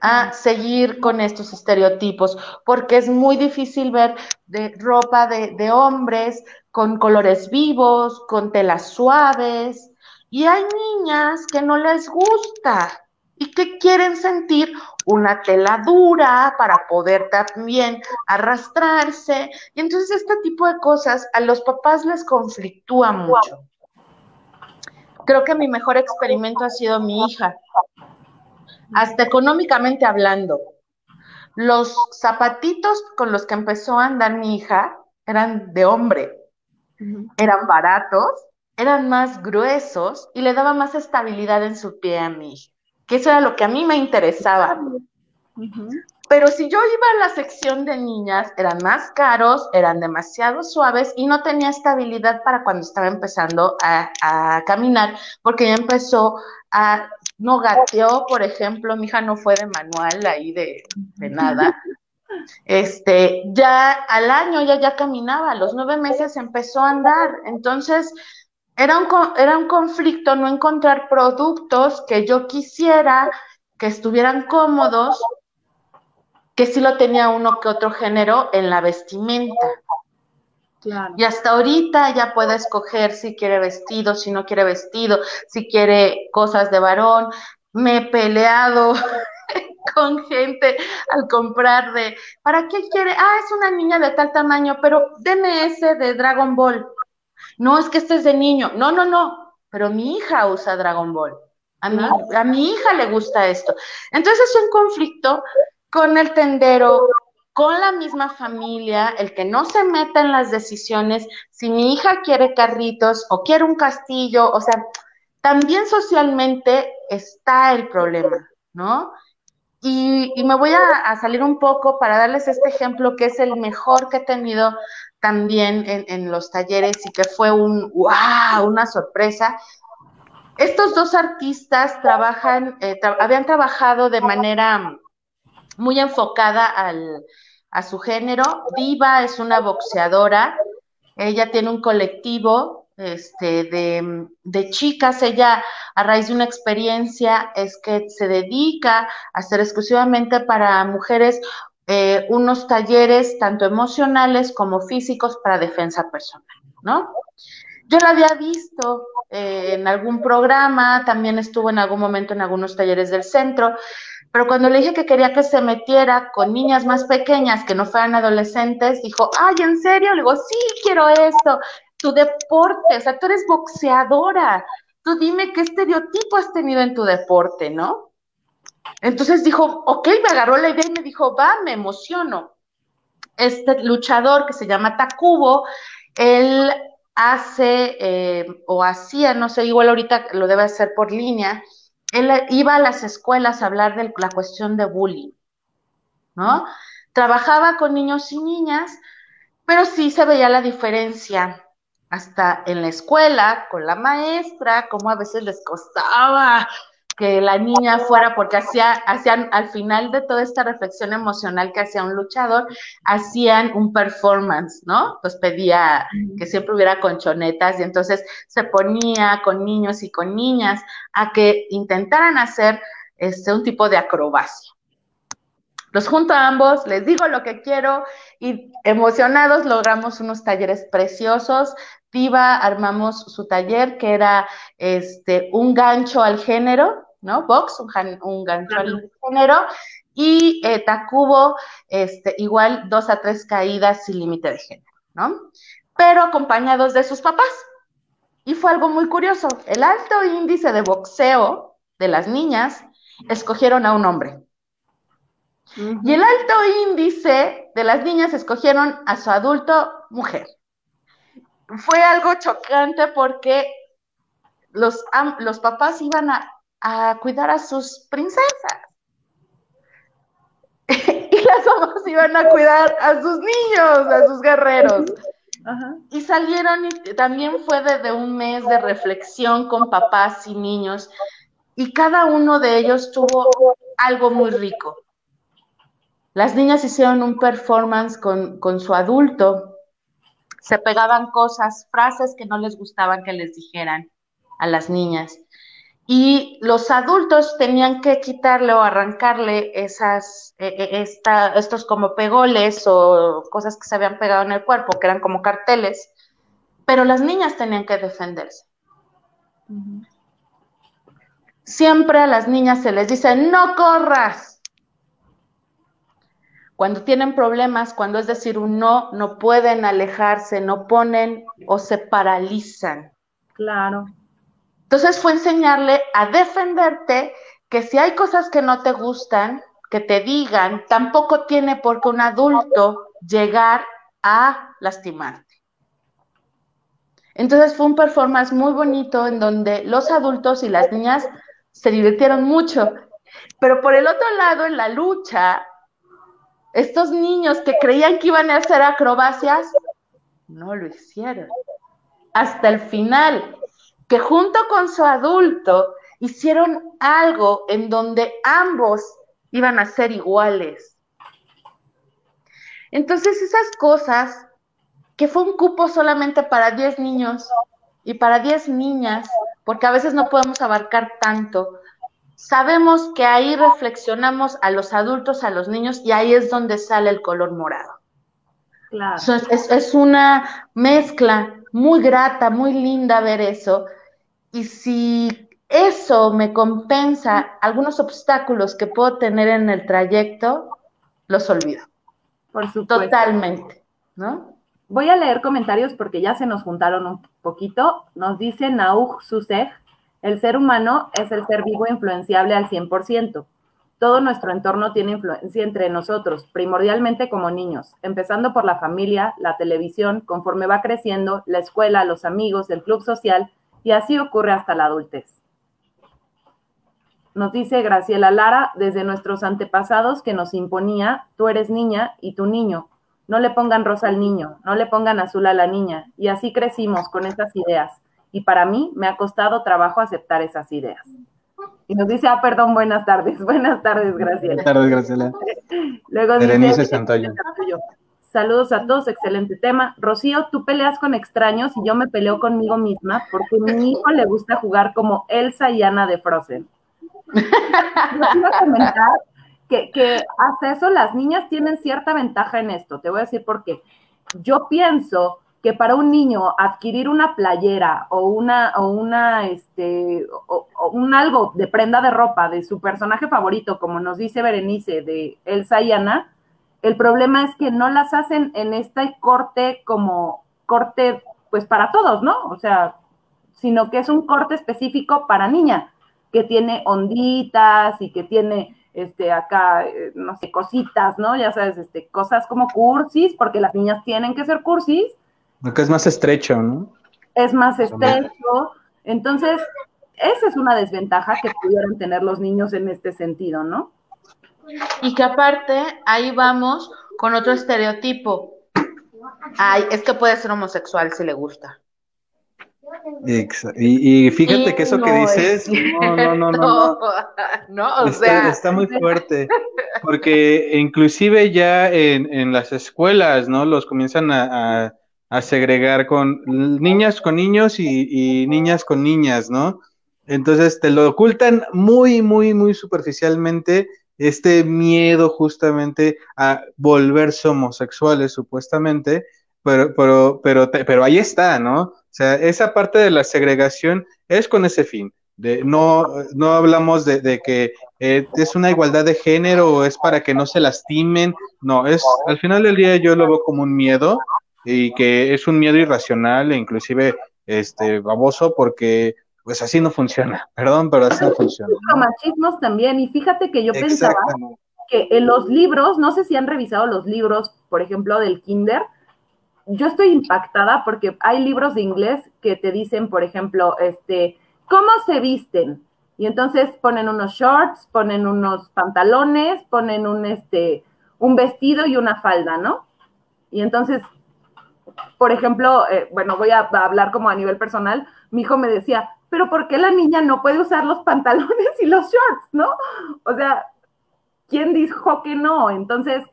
a seguir con estos estereotipos, porque es muy difícil ver de ropa de, de hombres con colores vivos, con telas suaves, y hay niñas que no les gusta y que quieren sentir una tela dura para poder también arrastrarse. Y entonces este tipo de cosas a los papás les conflictúa mucho. Creo que mi mejor experimento ha sido mi hija, hasta económicamente hablando. Los zapatitos con los que empezó a andar mi hija eran de hombre eran baratos, eran más gruesos y le daba más estabilidad en su pie a mí, que eso era lo que a mí me interesaba. Pero si yo iba a la sección de niñas, eran más caros, eran demasiado suaves y no tenía estabilidad para cuando estaba empezando a, caminar, porque ya empezó a, no gateó, por ejemplo, mi hija no fue de manual ahí de, de nada, [laughs] este, ya al año ya, ya caminaba, a los nueve meses empezó a andar. Entonces, era un, era un conflicto no encontrar productos que yo quisiera, que estuvieran cómodos, que sí lo tenía uno que otro género en la vestimenta. Y hasta ahorita ya puede escoger si quiere vestido, si no quiere vestido, si quiere cosas de varón. Me he peleado [laughs] con gente al comprar de, ¿para qué quiere? Ah, es una niña de tal tamaño, pero deme ese de Dragon Ball. No, es que este es de niño. No, no, no, pero mi hija usa Dragon Ball. A mi, a mi hija le gusta esto. Entonces es un conflicto con el tendero, con la misma familia, el que no se meta en las decisiones, si mi hija quiere carritos o quiere un castillo, o sea, también socialmente está el problema, ¿no? Y, me voy a, salir un poco para darles este ejemplo que es el mejor que he tenido también en, los talleres y que fue un wow, una sorpresa. Estos dos artistas trabajan, eh, habían trabajado de manera muy enfocada al, a su género. Diva es una boxeadora, ella tiene un colectivo este, de, de, chicas, ella a raíz de una experiencia es que se dedica a hacer exclusivamente para mujeres eh, unos talleres tanto emocionales como físicos para defensa personal, ¿no? Yo la había visto eh, en algún programa, también estuvo en algún momento en algunos talleres del centro, pero cuando le dije que quería que se metiera con niñas más pequeñas que no fueran adolescentes, dijo, ay, ¿en serio? Le digo, sí, quiero esto. Tu deporte, o sea, tú eres boxeadora. Tú dime qué estereotipo has tenido en tu deporte, ¿no? Entonces dijo, ok, me agarró la idea y me dijo, va, me emociono. Este luchador que se llama Takubo, él hace eh, o hacía, no sé, igual ahorita lo debe hacer por línea, él iba a las escuelas a hablar de la cuestión de bullying, ¿no? Trabajaba con niños y niñas, pero sí se veía la diferencia hasta en la escuela, con la maestra, como a veces les costaba que la niña fuera, porque hacía, hacían, al final de toda esta reflexión emocional que hacía un luchador, hacían un performance, ¿no? Pues pedía que siempre hubiera conchonetas y entonces se ponía con niños y con niñas a que intentaran hacer este, un tipo de acrobacia. Los junto a ambos, les digo lo que quiero y emocionados logramos unos talleres preciosos. Diva armamos su taller que era este, un gancho al género, ¿no? Box, un, gancho al género, y eh, Tacubo, este, igual dos a tres caídas sin límite de género, ¿no? Pero acompañados de sus papás. Y fue algo muy curioso. El alto índice de boxeo de las niñas escogieron a un hombre. Y el alto índice de las niñas escogieron a su adulto mujer. Fue algo chocante porque los, los papás iban a a cuidar a sus princesas. [laughs] y las mamás iban a cuidar a sus niños, a sus guerreros. Y salieron, y también fue desde un mes de reflexión con papás y niños, y cada uno de ellos tuvo algo muy rico. Las niñas hicieron un performance con, con su adulto, se pegaban cosas, frases que no les gustaban que les dijeran a las niñas y los adultos tenían que quitarle o arrancarle esas, e, e, estos como pegoles o cosas que se habían pegado en el cuerpo, que eran como carteles, pero las niñas tenían que defenderse. Siempre a las niñas se les dice, no corras. Cuando tienen problemas, cuando es decir un no, no pueden alejarse, no ponen o se paralizan. Claro. Entonces fue enseñarle a defenderte que si hay cosas que no te gustan, que te digan, tampoco tiene por qué un adulto llegar a lastimarte. Entonces fue un performance muy bonito en donde los adultos y las niñas se divirtieron mucho. Pero por el otro lado, en la lucha, estos niños que creían que iban a hacer acrobacias, no lo hicieron. Hasta el final que junto con su adulto hicieron algo en donde ambos iban a ser iguales. Entonces esas cosas, que fue un cupo solamente para 10 niños y para 10 niñas, porque a veces no podemos abarcar tanto, sabemos que ahí reflexionamos a los adultos, a los niños, y ahí es donde sale el color morado. Claro. es, es, una mezcla muy grata, muy linda ver eso, y si eso me compensa algunos obstáculos que puedo tener en el trayecto, los olvido. Por supuesto. Totalmente, ¿no? Voy a leer comentarios porque ya se nos juntaron un poquito. Nos dice Nauj Susej, el ser humano es el ser vivo influenciable al 100%. Todo nuestro entorno tiene influencia entre nosotros, primordialmente como niños, empezando por la familia, la televisión, conforme va creciendo, la escuela, los amigos, el club social, y así ocurre hasta la adultez. Nos dice Graciela Lara, desde nuestros antepasados que nos imponía, tú eres niña y tu niño, no le pongan rosa al niño, no le pongan azul a la niña, y así crecimos con esas ideas, y para mí me ha costado trabajo aceptar esas ideas. Y nos dice, ah, perdón, buenas tardes. [laughs] Buenas tardes, Graciela. Buenas tardes, Graciela. Luego Berenice dice, Santoyo. Saludos a todos, excelente tema. Rocío, tú peleas con extraños y yo me peleo conmigo misma porque a mi hijo le gusta jugar como Elsa y Ana de Frozen. Yo quiero comentar que, que hasta eso las niñas tienen cierta ventaja en esto. Te voy a decir por qué. Yo pienso que para un niño adquirir una playera o una, o una, este, o, o un algo de prenda de ropa de su personaje favorito, como nos dice Berenice, de Elsa y Ana, el problema es que no las hacen en este corte como corte, pues para todos, ¿no? O sea, sino que es un corte específico para niña, que tiene onditas y que tiene este acá, eh, no sé, cositas, ¿no? Ya sabes, este, cosas como cursis, porque las niñas tienen que ser cursis, Porque es más estrecho, ¿no? es más estrecho. Entonces, esa es una desventaja que pudieran tener los niños en este sentido, ¿no? Y que aparte, ahí vamos con otro estereotipo. Ay, es que puede ser homosexual si le gusta. Y, y fíjate Y que eso que no es dices, no, no, no, no, no. [laughs] No, o Está, sea, está muy fuerte, porque inclusive ya en, en las escuelas, ¿no? Los comienzan a, a- a segregar con niñas con niños y, y niñas con niñas, ¿no? Entonces te lo ocultan muy, muy, muy superficialmente este miedo justamente a volverse homosexuales, supuestamente, pero, pero, pero, pero ahí está, ¿no? O sea, esa parte de la segregación es con ese fin. De, no, no hablamos de, de que eh, es una igualdad de género o es para que no se lastimen. No, es al final del día yo lo veo como un miedo y que es un miedo irracional e inclusive este baboso porque pues así no funciona. Perdón, pero así no funciona. ¿no? Machismos también, y fíjate que yo pensaba que en los libros, no sé si han revisado los libros, por ejemplo, del kinder, yo estoy impactada porque hay libros de inglés que te dicen, por ejemplo, este, ¿cómo se visten? Y entonces ponen unos shorts, ponen unos pantalones, ponen un, este, un vestido y una falda, ¿no? Y entonces, por ejemplo, eh, bueno, voy a, a hablar como a nivel personal, mi hijo me decía, pero ¿por qué la niña no puede usar los pantalones y los shorts, no? O sea, ¿quién dijo que no? Entonces,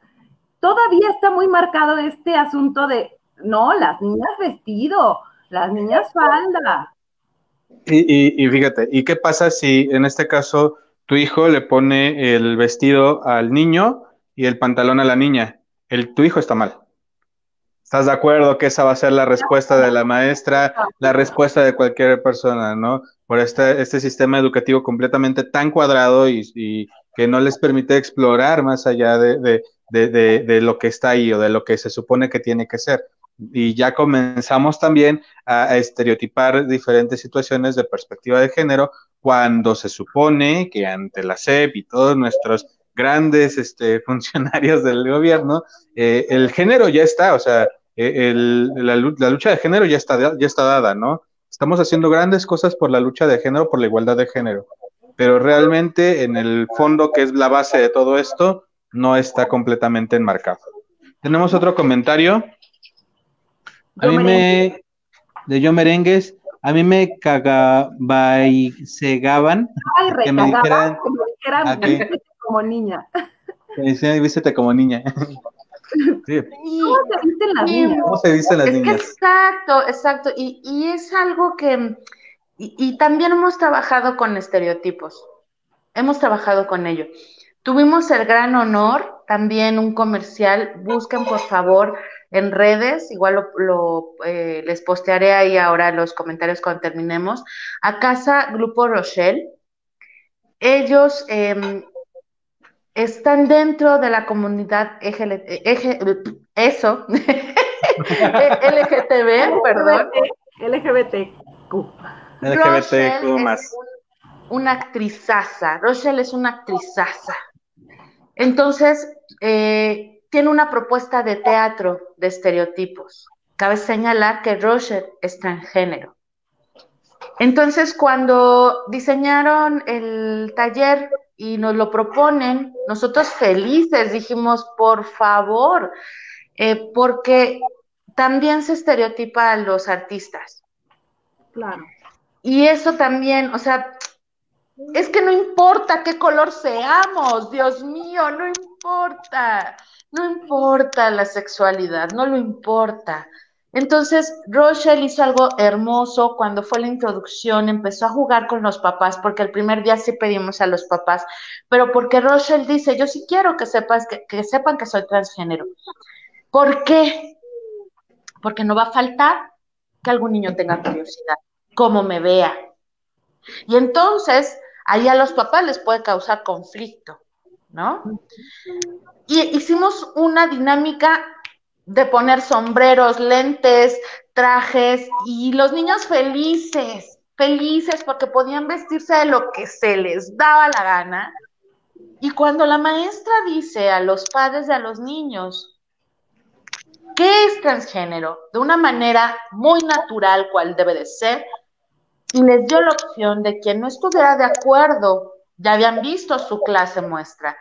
todavía está muy marcado este asunto de, no, las niñas vestido, las niñas falda. Y, y, y fíjate, ¿y qué pasa si en este caso tu hijo le pone el vestido al niño y el pantalón a la niña? El, tu hijo está mal. ¿Estás de acuerdo que esa va a ser la respuesta de la maestra, la respuesta de cualquier persona, ¿no? Por este, este sistema educativo completamente tan cuadrado y, que no les permite explorar más allá de lo que está ahí o de lo que se supone que tiene que ser. Y ya comenzamos también a, a estereotipar diferentes situaciones de perspectiva de género cuando se supone que ante la SEP y todos nuestros grandes este, [laughs] funcionarios del gobierno, eh, el género ya está, o sea, eh, el, la, la, lucha de género ya está, ya está dada, ¿no? Estamos haciendo grandes cosas por la lucha de género, por la igualdad de género, pero realmente en el fondo, que es la base de todo esto, no está completamente enmarcado. Tenemos otro comentario. A mí me, de yo merengues, a mí me Ay, que me recagaba, dijeran, que me dijeran, ¿a qué? "Vístete como niña. decían, vístete como niña. Sí, ¿Cómo se visten las Sí, niñas? ¿Cómo se visten las Es que niñas? exacto, exacto. Y, y es algo que, y, y también hemos trabajado con estereotipos. Hemos trabajado con ello. Tuvimos el gran honor, también un comercial, busquen por favor en redes, igual lo, lo, eh, les postearé ahí ahora los comentarios cuando terminemos, a casa Grupo Rochelle. Ellos eh, están dentro de la comunidad EGL, EG, eso, [laughs] LGTB, perdón. LGBTQ. LGBTQ Rochelle más. es un- una actrizaza. Rochelle es una actrizaza. Entonces, eh, tiene una propuesta de teatro de estereotipos. Cabe señalar que Rochelle es transgénero. Entonces, cuando diseñaron el taller y nos lo proponen, nosotros felices dijimos, por favor, eh, porque también se estereotipa a los artistas. Claro. Y eso también, o sea, es que no importa qué color seamos, Dios mío, no importa, no importa la sexualidad, no lo importa. Entonces, Rochelle hizo algo hermoso cuando fue la introducción, empezó a jugar con los papás, porque el primer día sí pedimos a los papás, pero porque Rochelle dice, yo sí quiero que, sepas, que, sepan que soy transgénero. ¿Por qué? Porque no va a faltar que algún niño tenga curiosidad, como me vea. Y entonces, ahí a los papás les puede causar conflicto, ¿no? Y hicimos una dinámica de poner sombreros, lentes, trajes y los niños felices, felices porque podían vestirse de lo que se les daba la gana. Y cuando la maestra dice a los padres de a los niños, ¿qué es transgénero? De una manera muy natural, cual debe de ser, y les dio la opción de quien no estuviera de acuerdo, ya habían visto su clase muestra,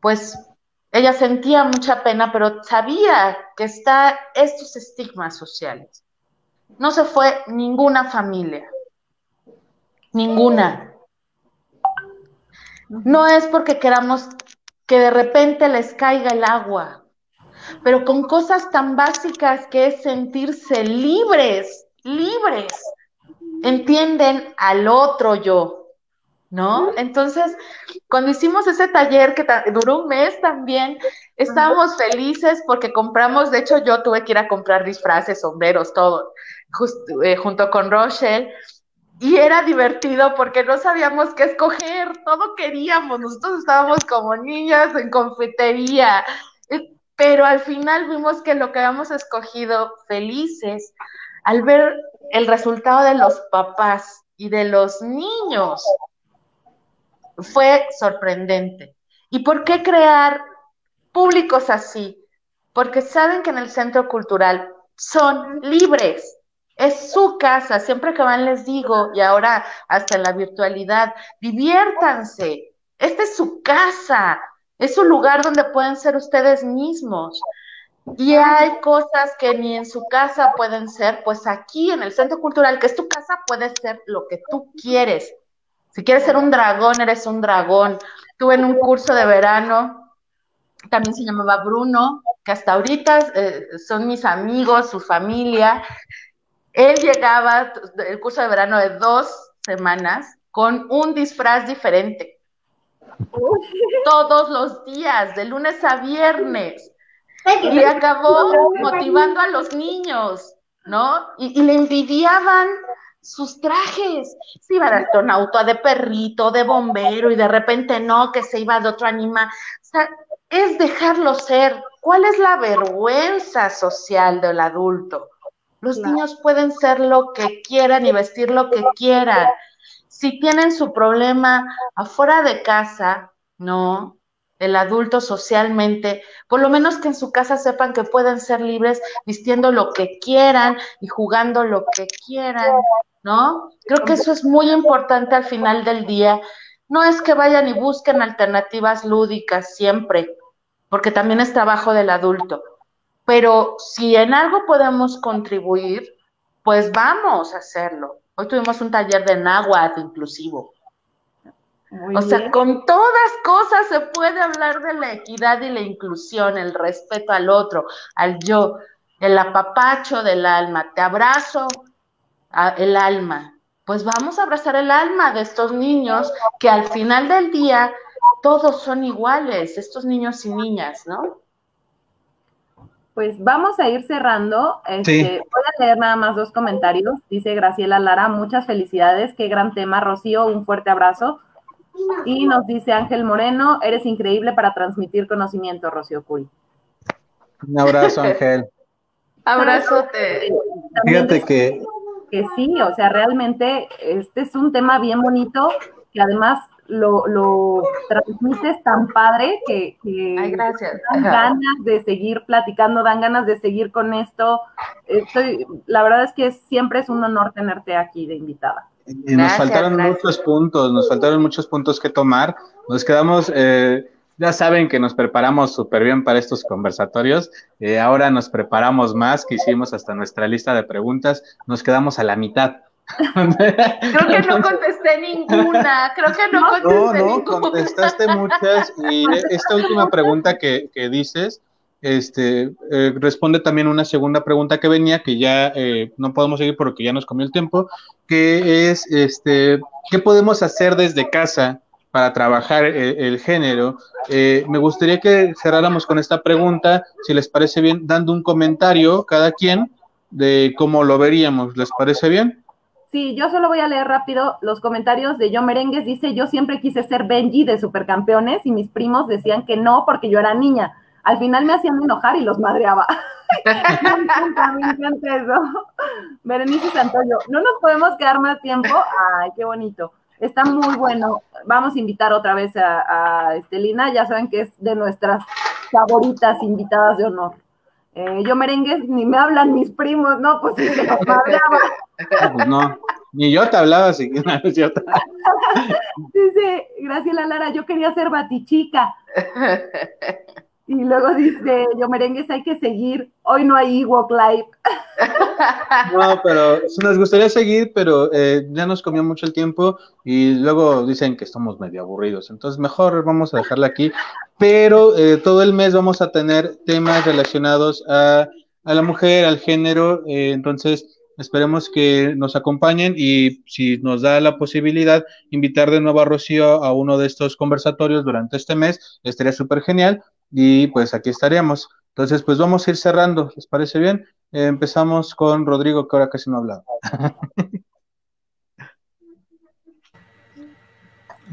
pues ella sentía mucha pena, pero sabía que está estos estigmas sociales. No se fue ninguna familia, ninguna. No es porque queramos que de repente les caiga el agua, pero con cosas tan básicas que es sentirse libres, libres. Entienden al otro yo, ¿no? Entonces, cuando hicimos ese taller que duró un mes también, estábamos felices porque compramos, de hecho yo tuve que ir a comprar disfraces, sombreros, todo, eh, junto con Rochelle. Y era divertido porque no sabíamos qué escoger, todo queríamos, nosotros estábamos como niñas en confitería, pero al final vimos que lo que habíamos escogido felices al ver el resultado de los papás y de los niños fue sorprendente. ¿Y por qué crear públicos así? Porque saben que en el centro cultural son libres. Es su casa, siempre que van les digo, y ahora hasta en la virtualidad, diviértanse. Esta es su casa, es un lugar donde pueden ser ustedes mismos. Y hay cosas que ni en su casa pueden ser, pues aquí en el centro cultural, que es tu casa, puede ser lo que tú quieres. Si quieres ser un dragón, eres un dragón. Tuve en un curso de verano, también se llamaba Bruno, que hasta ahorita eh, son mis amigos, su familia. Él llegaba, el curso de verano de dos semanas, con un disfraz diferente. Todos los días, de lunes a viernes. Y acabó motivando a los niños, ¿no? Y, y le envidiaban sus trajes. Se iba de astronauta, de perrito, de bombero y de repente no, que se iba de otro animal. O sea, es dejarlo ser. ¿Cuál es la vergüenza social del adulto? Los niños pueden ser lo que quieran y vestir lo que quieran. Si tienen su problema afuera de casa, no, el adulto socialmente, por lo menos que en su casa sepan que pueden ser libres vistiendo lo que quieran y jugando lo que quieran. ¿No? Creo que eso es muy importante al final del día. No es que vayan y busquen alternativas lúdicas siempre, porque también es trabajo del adulto. Pero si en algo podemos contribuir, pues vamos a hacerlo. Hoy tuvimos un taller de náhuatl inclusivo. o sea, con todas cosas se puede hablar de la equidad y la inclusión, el respeto al otro, al yo, el apapacho del alma. Te abrazo, el alma. Pues vamos a abrazar el alma de estos niños que al final del día todos son iguales, estos niños y niñas, ¿no? Pues vamos a ir cerrando. Este, voy a leer nada más dos comentarios. Dice Graciela Lara, muchas felicidades, qué gran tema, Rocío, un fuerte abrazo. Y nos dice Ángel Moreno, eres increíble para transmitir conocimiento, Rocío Curi. Un abrazo, Ángel. [laughs] Abrazote. Fíjate que que sí, o sea, realmente este es un tema bien bonito que además lo, lo transmites tan padre que, dan ganas de seguir platicando, dan ganas de seguir con esto. Estoy, la verdad es que siempre es un honor tenerte aquí de invitada. Y nos faltaron muchos puntos, nos faltaron muchos puntos que tomar. Nos quedamos eh, ya saben que nos preparamos súper bien para estos conversatorios. Eh, ahora nos preparamos más, que hicimos hasta nuestra lista de preguntas. Nos quedamos a la mitad. [laughs] Creo que no contesté ninguna, creo que no contesté No, no, contestaste muchas y [laughs] esta última pregunta que, que dices, este, eh, responde también una segunda pregunta que venía, que ya eh, no podemos seguir porque ya nos comió el tiempo, que es, este, ¿qué podemos hacer desde casa para trabajar el, género? Eh, me gustaría que cerráramos con esta pregunta, si les parece bien, dando un comentario cada quien de cómo lo veríamos. ¿Les parece bien? Sí, yo solo voy a leer rápido los comentarios de Yo Merengues. Dice, yo siempre quise ser Benji de Supercampeones y mis primos decían que no porque yo era niña al final me hacían enojar y los madreaba. [laughs] me encanta. Berenice Santoyo, no nos podemos quedar más tiempo. Ay, qué bonito. Está muy bueno. Vamos a invitar otra vez a, Estelina. Ya saben que es de nuestras favoritas invitadas de honor. Eh, yo merengues, ni me hablan mis primos, no, pues sí, se los. Pues no, ni yo te hablaba, que [laughs] no es cierto. Dice Graciela Lara, yo quería ser batichica. Y luego dice, yo merengues hay que seguir, hoy no hay Ewok Live. [laughs] No, pero nos gustaría seguir, pero eh, ya nos comió mucho el tiempo y luego dicen que estamos medio aburridos, entonces mejor vamos a dejarla aquí, pero eh, todo el mes vamos a tener temas relacionados a, a la mujer, al género, eh, entonces esperemos que nos acompañen y si nos da la posibilidad, invitar de nuevo a Rocío a uno de estos conversatorios durante este mes, estaría súper genial y pues aquí estaríamos. Entonces, pues vamos a ir cerrando, ¿les parece bien? Eh, empezamos con Rodrigo, que ahora casi no ha hablado. [laughs]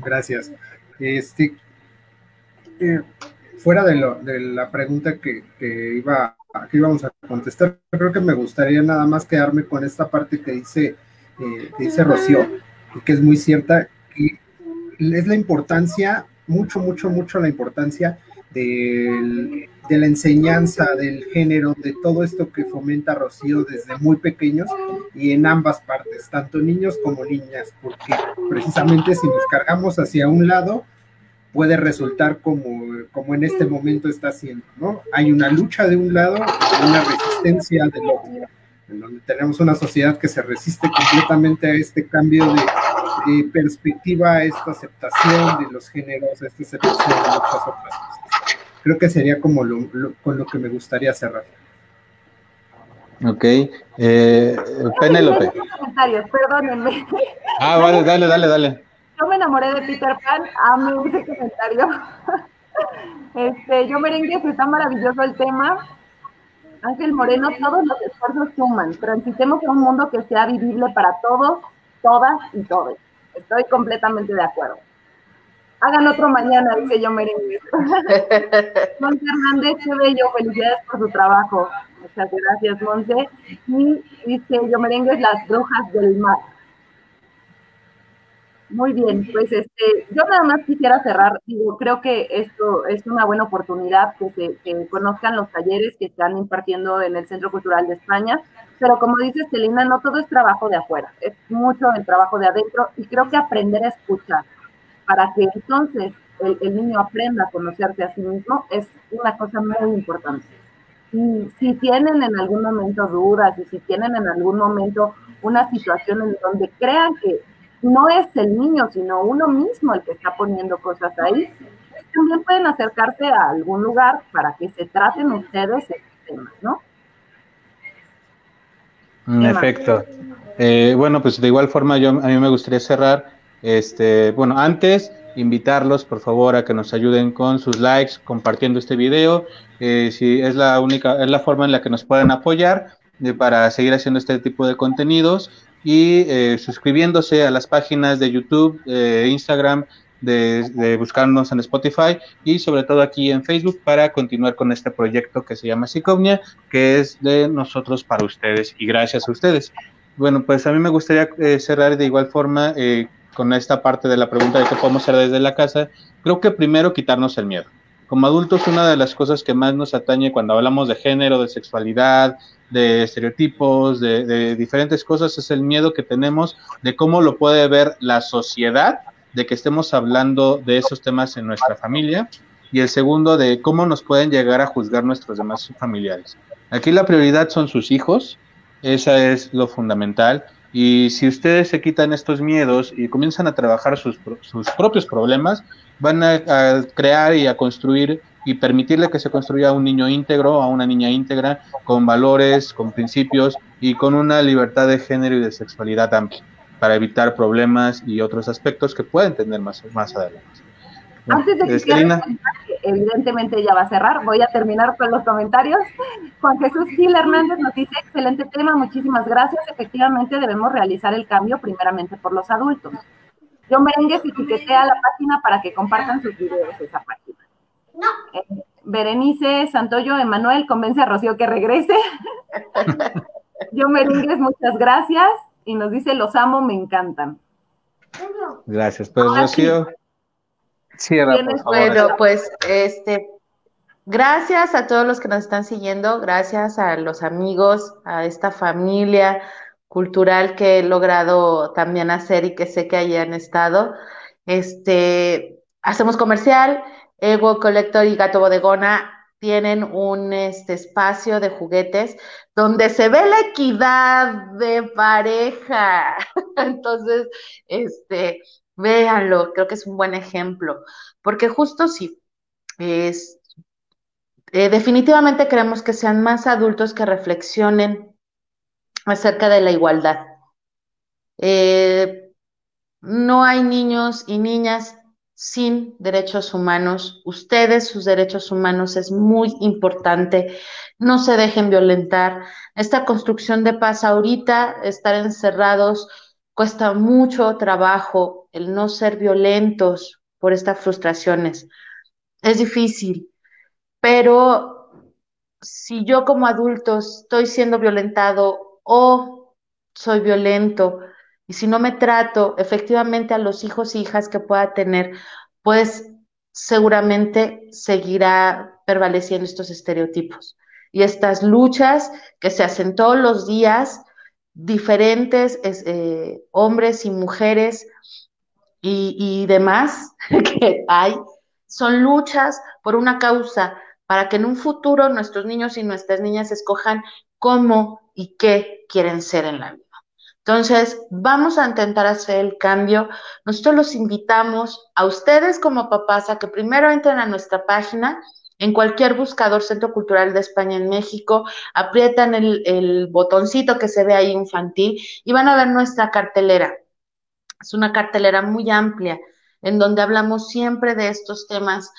Gracias. Este, eh, fuera de, lo, de, la pregunta que, que, iba, que íbamos a contestar, creo que me gustaría nada más quedarme con esta parte que dice, eh, que dice Rocío, y que es muy cierta, que es la importancia, mucho, mucho, mucho la importancia de la enseñanza del género, de todo esto que fomenta Rocío desde muy pequeños y en ambas partes, tanto niños como niñas, porque precisamente si nos cargamos hacia un lado, puede resultar como, como en este momento está haciendo, ¿no? Hay una lucha de un lado y una resistencia del otro, en donde tenemos una sociedad que se resiste completamente a este cambio de, perspectiva, a esta aceptación de los géneros, a esta aceptación de muchas otras creo que sería como lo, con lo que me gustaría cerrar. Ok. Eh, Penélope. Perdónenme. Ah, vale, dale, dale, dale. Yo me enamoré de Peter Pan, amo ese comentario. Este, yo merengue, está maravilloso el tema. Ángel Moreno, todos los esfuerzos suman. Transitemos a un mundo que sea vivible para todos, todas y todos. Estoy completamente de acuerdo. Hagan otro mañana, dice yo merengue. [laughs] Monse Hernández, qué bello, felicidades por su trabajo. Muchas gracias, Monse. Y dice yo merengue, las brujas del mar. Muy bien, pues este, yo nada más quisiera cerrar, digo, creo que esto es una buena oportunidad que se que conozcan los talleres que están impartiendo en el Centro Cultural de España, pero como dice Estelina, no todo es trabajo de afuera, es mucho el trabajo de adentro y creo que aprender a escuchar, para que entonces el, niño aprenda a conocerse a sí mismo es una cosa muy importante. Y si tienen en algún momento dudas y si tienen en algún momento una situación en donde crean que no es el niño, sino uno mismo el que está poniendo cosas ahí, también pueden acercarse a algún lugar para que se traten ustedes estos temas, ¿no? En efecto. Eh, bueno, pues de igual forma yo a mí me gustaría cerrar este, bueno, antes invitarlos por favor a que nos ayuden con sus likes, compartiendo este video, eh, si es la única, es la forma en la que nos pueden apoyar eh, para seguir haciendo este tipo de contenidos y eh, suscribiéndose a las páginas de YouTube, Instagram, de, buscarnos en Spotify y sobre todo aquí en Facebook para continuar con este proyecto que se llama Psicomnia, que es de nosotros para ustedes y gracias a ustedes. Bueno, pues a mí me gustaría cerrar de igual forma con esta parte de la pregunta de qué podemos hacer desde la casa, creo que primero quitarnos el miedo. Como adultos, una de las cosas que más nos atañe cuando hablamos de género, de sexualidad, de estereotipos, de, diferentes cosas, es el miedo que tenemos de cómo lo puede ver la sociedad, de que estemos hablando de esos temas en nuestra familia, y el segundo de cómo nos pueden llegar a juzgar nuestros demás familiares. Aquí la prioridad son sus hijos, esa es lo fundamental, Y si ustedes se quitan estos miedos y comienzan a trabajar sus, sus propios problemas, van a, crear y a construir y permitirle que se construya un niño íntegro, a una niña íntegra, con valores, con principios y con una libertad de género y de sexualidad amplia, para evitar problemas y otros aspectos que pueden tener más, más adelante. Antes de que Estelina, evidentemente ya va a cerrar, voy a terminar con los comentarios. Juan Jesús Gil Hernández nos dice, excelente tema, muchísimas gracias. Efectivamente debemos realizar el cambio primeramente por los adultos. Yo Merengues etiquetea la página para que compartan sus videos esa página. No. Eh, Berenice Santoyo Emanuel convence a Rocío que regrese. [laughs] Yo Merengues, muchas gracias. Y nos dice, los amo, me encantan. Gracias. Pues Rocío, cierra, por favor. Bueno, pues este, gracias a todos los que nos están siguiendo, gracias a los amigos, a esta familia cultural que he logrado también hacer y que sé que hayan estado. Este, hacemos comercial, Ego Collector y Gato Bodegona tienen un este, espacio de juguetes donde se ve la equidad de pareja. [laughs] Entonces, este, véanlo, creo que es un buen ejemplo, porque justo sí, es, eh, definitivamente queremos que sean más adultos que reflexionen acerca de la igualdad. Eh, no hay niños y niñas sin derechos humanos. Ustedes, sus derechos humanos es muy importante. No se dejen violentar. Esta construcción de paz ahorita, estar encerrados, cuesta mucho trabajo el no ser violentos por estas frustraciones. Es difícil, pero si yo como adulto estoy siendo violentado o soy violento, y si no me trato efectivamente a los hijos e hijas que pueda tener, pues seguramente seguirá prevaleciendo estos estereotipos y estas luchas que se hacen todos los días, diferentes eh, hombres y mujeres y, y demás [laughs] que hay, son luchas por una causa, para que en un futuro nuestros niños y nuestras niñas escojan cómo y qué quieren ser en la vida. Entonces, vamos a intentar hacer el cambio. Nosotros los invitamos a ustedes como papás a que primero entren a nuestra página en cualquier buscador Centro Cultural de España en México, aprietan el, el botoncito que se ve ahí infantil y van a ver nuestra cartelera. Es una cartelera muy amplia en donde hablamos siempre de estos temas.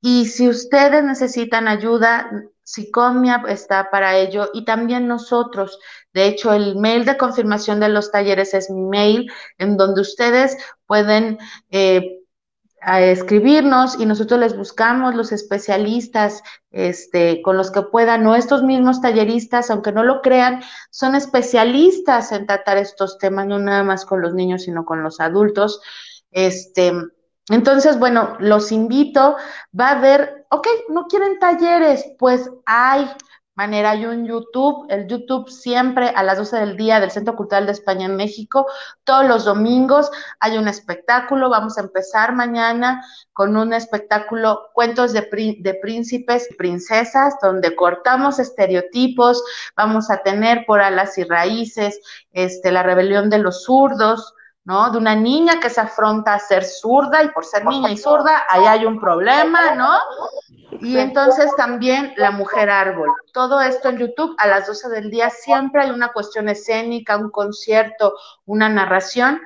Y si ustedes necesitan ayuda, Psicomia está para ello y también nosotros. De hecho, el mail de confirmación de los talleres es mi mail, en donde ustedes pueden eh, escribirnos y nosotros les buscamos los especialistas este, con los que puedan, o estos mismos talleristas, aunque no lo crean, son especialistas en tratar estos temas, no nada más con los niños, sino con los adultos. Este, entonces, bueno, los invito, va a haber, ok, no quieren talleres, pues hay manera, hay un YouTube, el YouTube siempre a las 12 del día del Centro Cultural de España en México, todos los domingos hay un espectáculo, vamos a empezar mañana con un espectáculo Cuentos de, de Príncipes y Princesas, donde cortamos estereotipos, vamos a tener por alas y raíces, este, la rebelión de los zurdos, ¿no? De una niña que se afronta a ser zurda y por ser niña y zurda, ahí hay un problema, ¿no? Y entonces también la mujer árbol. Todo esto en YouTube a las 12 del día siempre hay una cuestión escénica, un concierto, una narración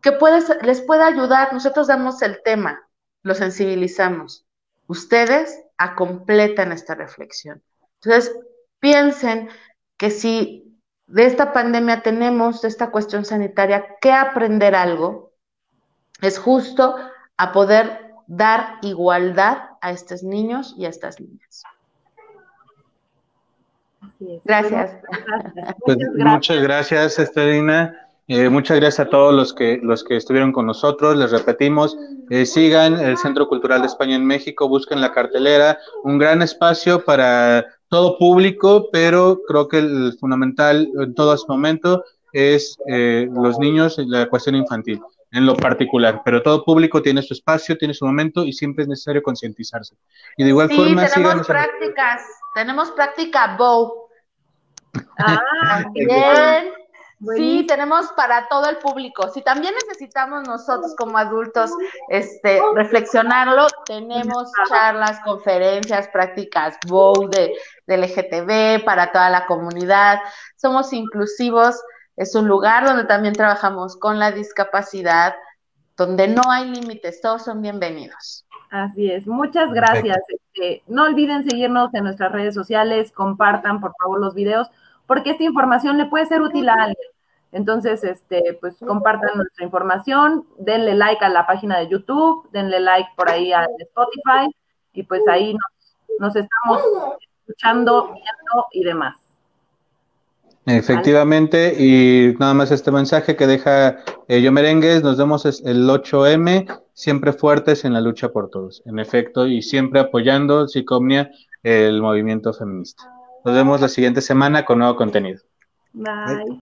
que puede, les puede ayudar. Nosotros damos el tema, lo sensibilizamos. Ustedes acompletan esta reflexión. Entonces, piensen que si de esta pandemia tenemos, de esta cuestión sanitaria, que aprender algo, es justo a poder dar igualdad a estos niños y a estas niñas. Gracias. Pues, muchas gracias, Estelina. Eh, muchas gracias a todos los que, los que estuvieron con nosotros. Les repetimos, eh, sigan el Centro Cultural de España en México, busquen la cartelera, un gran espacio para todo público, pero creo que el fundamental en todo este momento es eh, los niños y la cuestión infantil, en lo particular. Pero todo público tiene su espacio, tiene su momento y siempre es necesario concientizarse. Y de igual sí, forma, tenemos prácticas, tenemos práctica Bow. [laughs] Ah, bien. Sí, tenemos para todo el público. Si también necesitamos nosotros como adultos este, reflexionarlo, tenemos charlas, conferencias, prácticas WOW de, de LGTB para toda la comunidad. Somos inclusivos. Es un lugar donde también trabajamos con la discapacidad, donde no hay límites, todos son bienvenidos. Así es, muchas gracias. Este, no olviden seguirnos en nuestras redes sociales, compartan por favor los videos, porque esta información le puede ser útil a alguien. Entonces, este, pues compartan nuestra información, denle like a la página de YouTube, denle like por ahí a Spotify y pues ahí nos, estamos escuchando, viendo y demás. Efectivamente, y nada más este mensaje que deja eh, Yo Merengues, nos vemos el 8M, siempre fuertes en la lucha por todos, en efecto, y siempre apoyando, Psicomnia, el movimiento feminista. Nos vemos la siguiente semana con nuevo contenido. Bye.